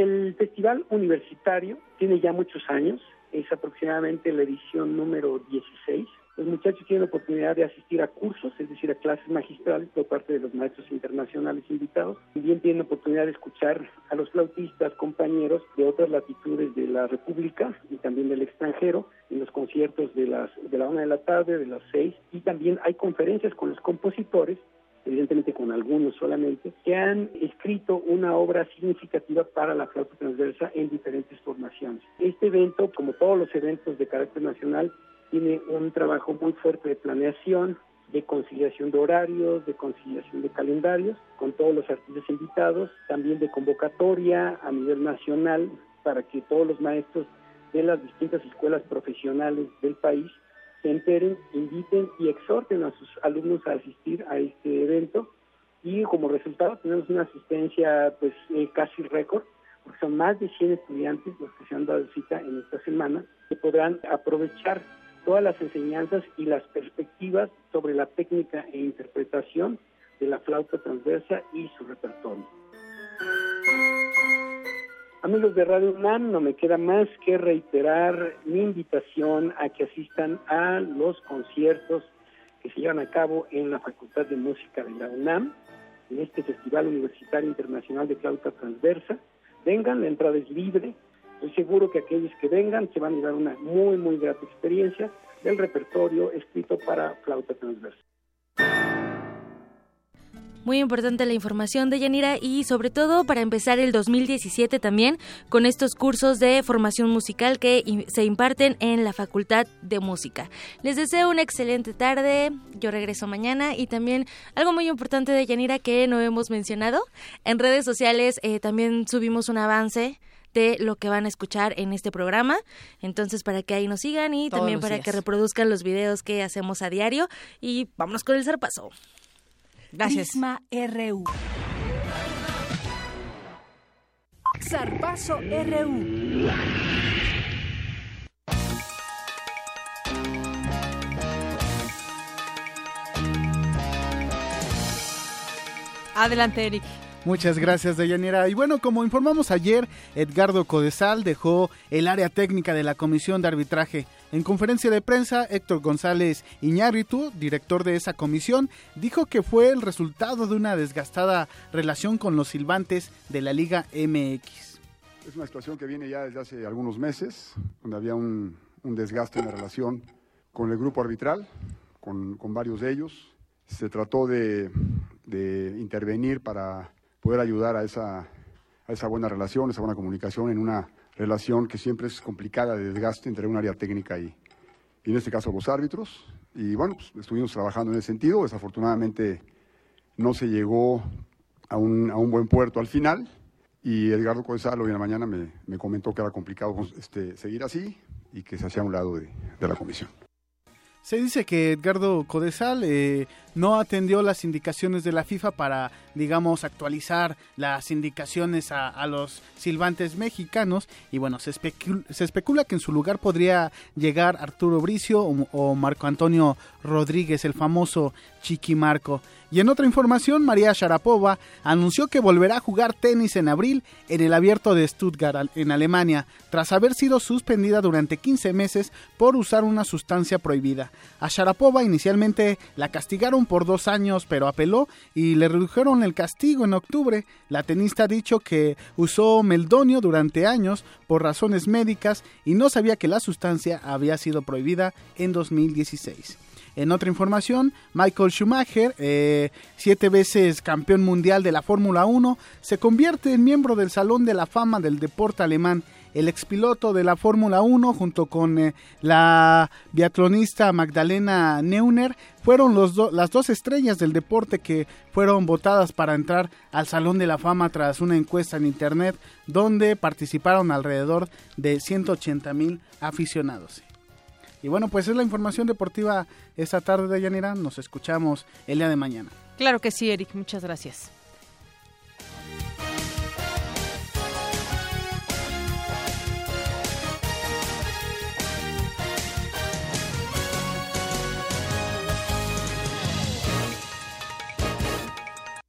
El festival universitario tiene ya muchos años, es aproximadamente la edición número 16. Los muchachos tienen la oportunidad de asistir a cursos, es decir, a clases magistrales por parte de los maestros internacionales invitados. También tienen la oportunidad de escuchar a los flautistas, compañeros de otras latitudes de la República y también del extranjero en los conciertos de las de la una de la tarde, de las seis. Y también hay conferencias con los compositores evidentemente con algunos solamente, que han escrito una obra significativa para la flauta transversa en diferentes formaciones. Este evento, como todos los eventos de carácter nacional, tiene un trabajo muy fuerte de planeación, de conciliación de horarios, de conciliación de calendarios, con todos los artistas invitados, también de convocatoria a nivel nacional para que todos los maestros de las distintas escuelas profesionales del país enteren, inviten y exhorten a sus alumnos a asistir a este evento y como resultado tenemos una asistencia pues eh, casi récord porque son más de 100 estudiantes los que se han dado cita en esta semana que podrán aprovechar todas las enseñanzas y las perspectivas sobre la técnica e interpretación de la flauta transversa y su repertorio. Amigos de Radio UNAM, no me queda más que reiterar mi invitación a que asistan a los conciertos que se llevan a cabo en la Facultad de Música de la UNAM, en este Festival Universitario Internacional de Flauta Transversa. Vengan, la entrada es libre. Estoy seguro que aquellos que vengan se van a llevar una muy, muy grata experiencia del repertorio escrito para flauta transversa. Muy importante la información de Yanira y sobre todo para empezar el 2017 también con estos cursos de formación musical que se imparten en la Facultad de Música. Les deseo una excelente tarde, yo regreso mañana y también algo muy importante de Yanira que no hemos mencionado, en redes sociales eh, también subimos un avance de lo que van a escuchar en este programa. Entonces, para que ahí nos sigan y Todos también para días. que reproduzcan los videos que hacemos a diario. Y vámonos con el zarpazo. Gracias. Prisma RU. Zarpazo RU. Adelante, Eric. Muchas gracias, Deyanira. Y bueno, como informamos ayer, Edgardo Codesal dejó el área técnica de la Comisión de Arbitraje. En conferencia de prensa, Héctor González Iñárritu, director de esa comisión, dijo que fue el resultado de una desgastada relación con los silbantes de la Liga MX. Es una situación que viene ya desde hace algunos meses, donde había un, desgaste en la relación con el grupo arbitral, con, varios de ellos. Se trató de, intervenir para poder ayudar a esa buena relación, esa buena comunicación en una relación que siempre es complicada de desgaste entre un área técnica y, y en este caso los árbitros. Y bueno, pues, estuvimos trabajando en ese sentido. Desafortunadamente no se llegó a un, a un buen puerto al final. Y Edgardo Codesal hoy en la mañana me, me comentó que era complicado este, seguir así y que se hacía a un lado de, de la comisión. Se dice que Edgardo Codesal eh, no atendió las indicaciones de la FIFA para, digamos, actualizar las indicaciones a, los silbantes mexicanos. Y bueno, se, especul se, especula que en su lugar podría llegar Arturo Bricio o, o Marco Antonio Rodríguez, el famoso Chiqui Marco. Y en otra información, María Sharapova anunció que volverá a jugar tenis en abril en el abierto de Stuttgart, en Alemania, tras haber sido suspendida durante 15 meses por usar una sustancia prohibida. A Sharapova inicialmente la castigaron por dos años, pero apeló y le redujeron el castigo en octubre. La tenista ha dicho que usó meldonio durante años por razones médicas y no sabía que la sustancia había sido prohibida en 2016. En otra información, Michael Schumacher, eh, siete veces campeón mundial de la Fórmula 1, se convierte en miembro del Salón de la Fama del Deporte Alemán. El expiloto de la Fórmula 1 junto con eh, la biatlonista Magdalena Neuner fueron las dos estrellas del deporte que fueron votadas para entrar al Salón de la Fama tras una encuesta en Internet donde participaron alrededor de 180 mil aficionados. Y bueno, pues es la información deportiva esta tarde de Yanira. Nos escuchamos el día de mañana. Claro que sí, Eric. Muchas gracias.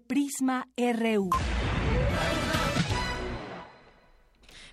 Prisma RU.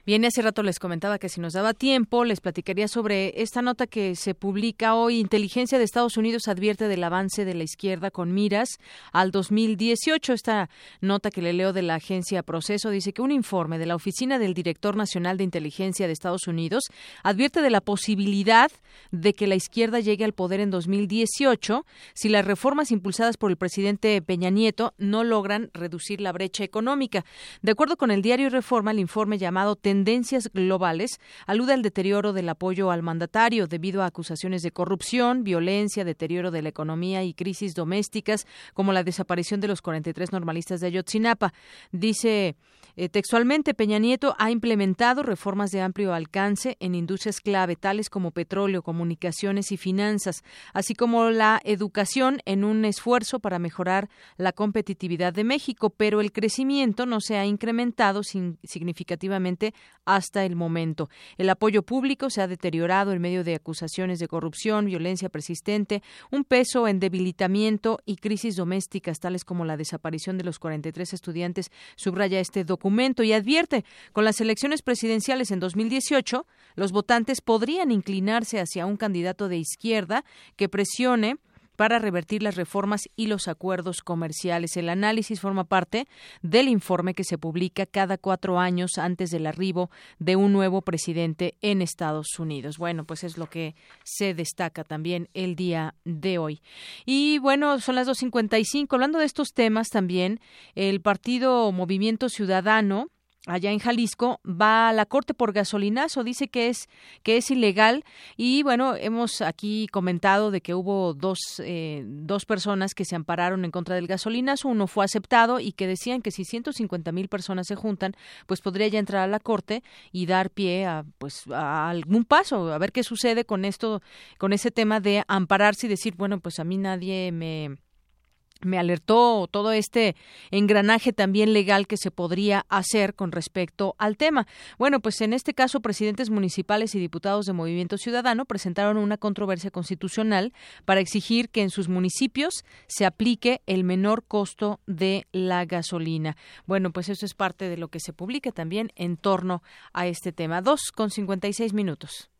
Bien, hace rato les comentaba que si nos daba tiempo, les platicaría sobre esta nota que se publica hoy. Inteligencia de Estados Unidos advierte del avance de la izquierda con miras al 2018. Esta nota que le leo de la agencia Proceso dice que un informe de la Oficina del Director Nacional de Inteligencia de Estados Unidos advierte de la posibilidad de que la izquierda llegue al poder en 2018 si las reformas impulsadas por el presidente Peña Nieto no logran reducir la brecha económica. De acuerdo con el diario Reforma, el informe llamado tendencias globales alude al deterioro del apoyo al mandatario debido a acusaciones de corrupción, violencia, deterioro de la economía y crisis domésticas como la desaparición de los 43 normalistas de Ayotzinapa. Dice eh, textualmente, Peña Nieto ha implementado reformas de amplio alcance en industrias clave tales como petróleo, comunicaciones y finanzas, así como la educación en un esfuerzo para mejorar la competitividad de México, pero el crecimiento no se ha incrementado sin, significativamente hasta el momento. El apoyo público se ha deteriorado en medio de acusaciones de corrupción, violencia persistente, un peso en debilitamiento y crisis domésticas tales como la desaparición de los 43 estudiantes, subraya este documento y advierte, con las elecciones presidenciales en 2018, los votantes podrían inclinarse hacia un candidato de izquierda que presione para revertir las reformas y los acuerdos comerciales. El análisis forma parte del informe que se publica cada cuatro años antes del arribo de un nuevo presidente en Estados Unidos. Bueno, pues es lo que se destaca también el día de hoy. Y bueno, son las 2.55. Hablando de estos temas también, el partido Movimiento Ciudadano allá en Jalisco va a la corte por gasolinazo dice que es que es ilegal. Y bueno hemos aquí comentado de que hubo dos eh, dos personas que se ampararon en contra del gasolinazo. Uno fue aceptado y que decían que si 150 mil personas se juntan pues podría ya entrar a la corte y dar pie a pues a algún paso a ver qué sucede con esto con ese tema de ampararse y decir bueno pues a mí nadie me me alertó todo este engranaje también legal que se podría hacer con respecto al tema. Bueno, pues en este caso, presidentes municipales y diputados de Movimiento Ciudadano presentaron una controversia constitucional para exigir que en sus municipios se aplique el menor costo de la gasolina. Bueno, pues eso es parte de lo que se publica también en torno a este tema. Dos con cincuenta y seis minutos.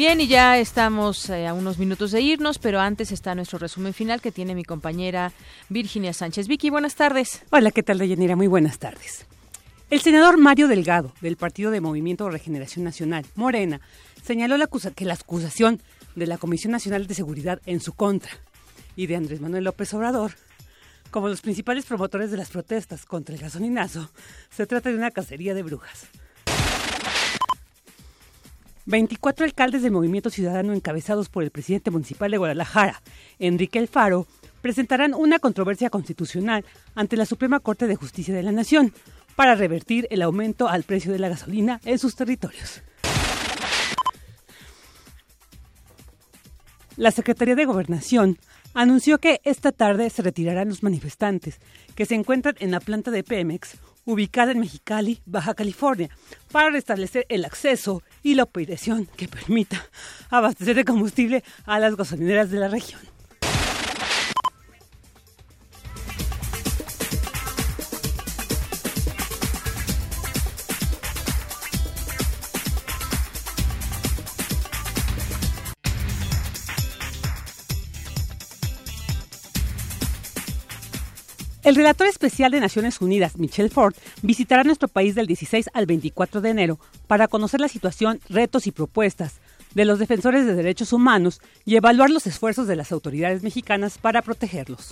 Bien, y ya estamos eh, a unos minutos de irnos, pero antes está nuestro resumen final que tiene mi compañera Virginia Sánchez. Vicky, buenas tardes. Hola, ¿qué tal, Deyanira? Muy buenas tardes. El senador Mario Delgado, del Partido de Movimiento de Regeneración Nacional, Morena, señaló la que la acusación de la Comisión Nacional de Seguridad en su contra y de Andrés Manuel López Obrador como los principales promotores de las protestas contra el gasolinazo, se trata de una cacería de brujas. 24 alcaldes del Movimiento Ciudadano encabezados por el presidente municipal de Guadalajara, Enrique Alfaro, presentarán una controversia constitucional ante la Suprema Corte de Justicia de la Nación para revertir el aumento al precio de la gasolina en sus territorios. La Secretaría de Gobernación anunció que esta tarde se retirarán los manifestantes que se encuentran en la planta de Pemex ubicada en Mexicali, Baja California, para restablecer el acceso y la operación que permita [LAUGHS] abastecer de combustible a las gasolineras de la región. El relator especial de Naciones Unidas, Michelle Ford, visitará nuestro país del 16 al 24 de enero para conocer la situación, retos y propuestas de los defensores de derechos humanos y evaluar los esfuerzos de las autoridades mexicanas para protegerlos.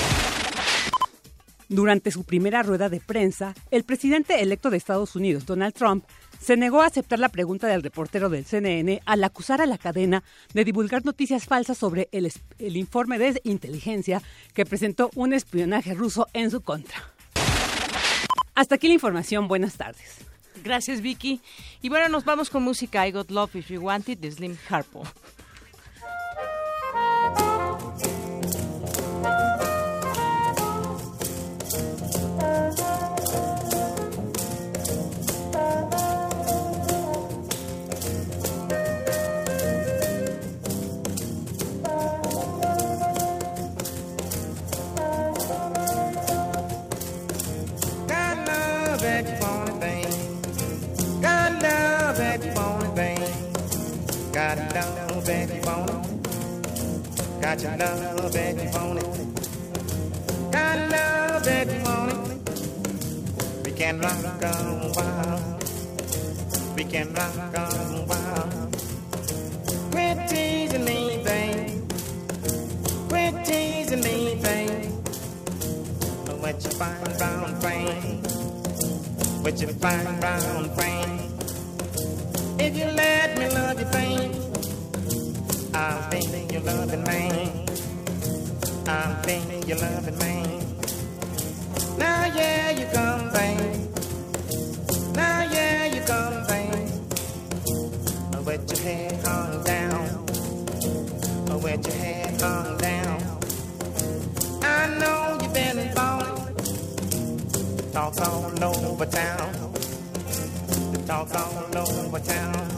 Durante su primera rueda de prensa, el presidente electo de Estados Unidos, Donald Trump, se negó a aceptar la pregunta del reportero del CNN al acusar a la cadena de divulgar noticias falsas sobre el, el, informe de inteligencia que presentó un espionaje ruso en su contra. Hasta aquí la información. Buenas tardes. Gracias, Vicky. Y bueno, nos vamos con música I Got Love If You Want It de Slim Harpo. Got your love and you want it. Got love and you want it. We can rock a while. We can rock a while. Quit teasing me, babe. Quit teasing me, babe. What you find round frame? What you find round frame? If you let me love you, babe, I'll be your loving man. I'll be your loving man. Now, yeah, you come, babe. Now, yeah, you come, babe. With your head hung down. With your head hung down. I know you've been falling. Talks all over town talk all over town.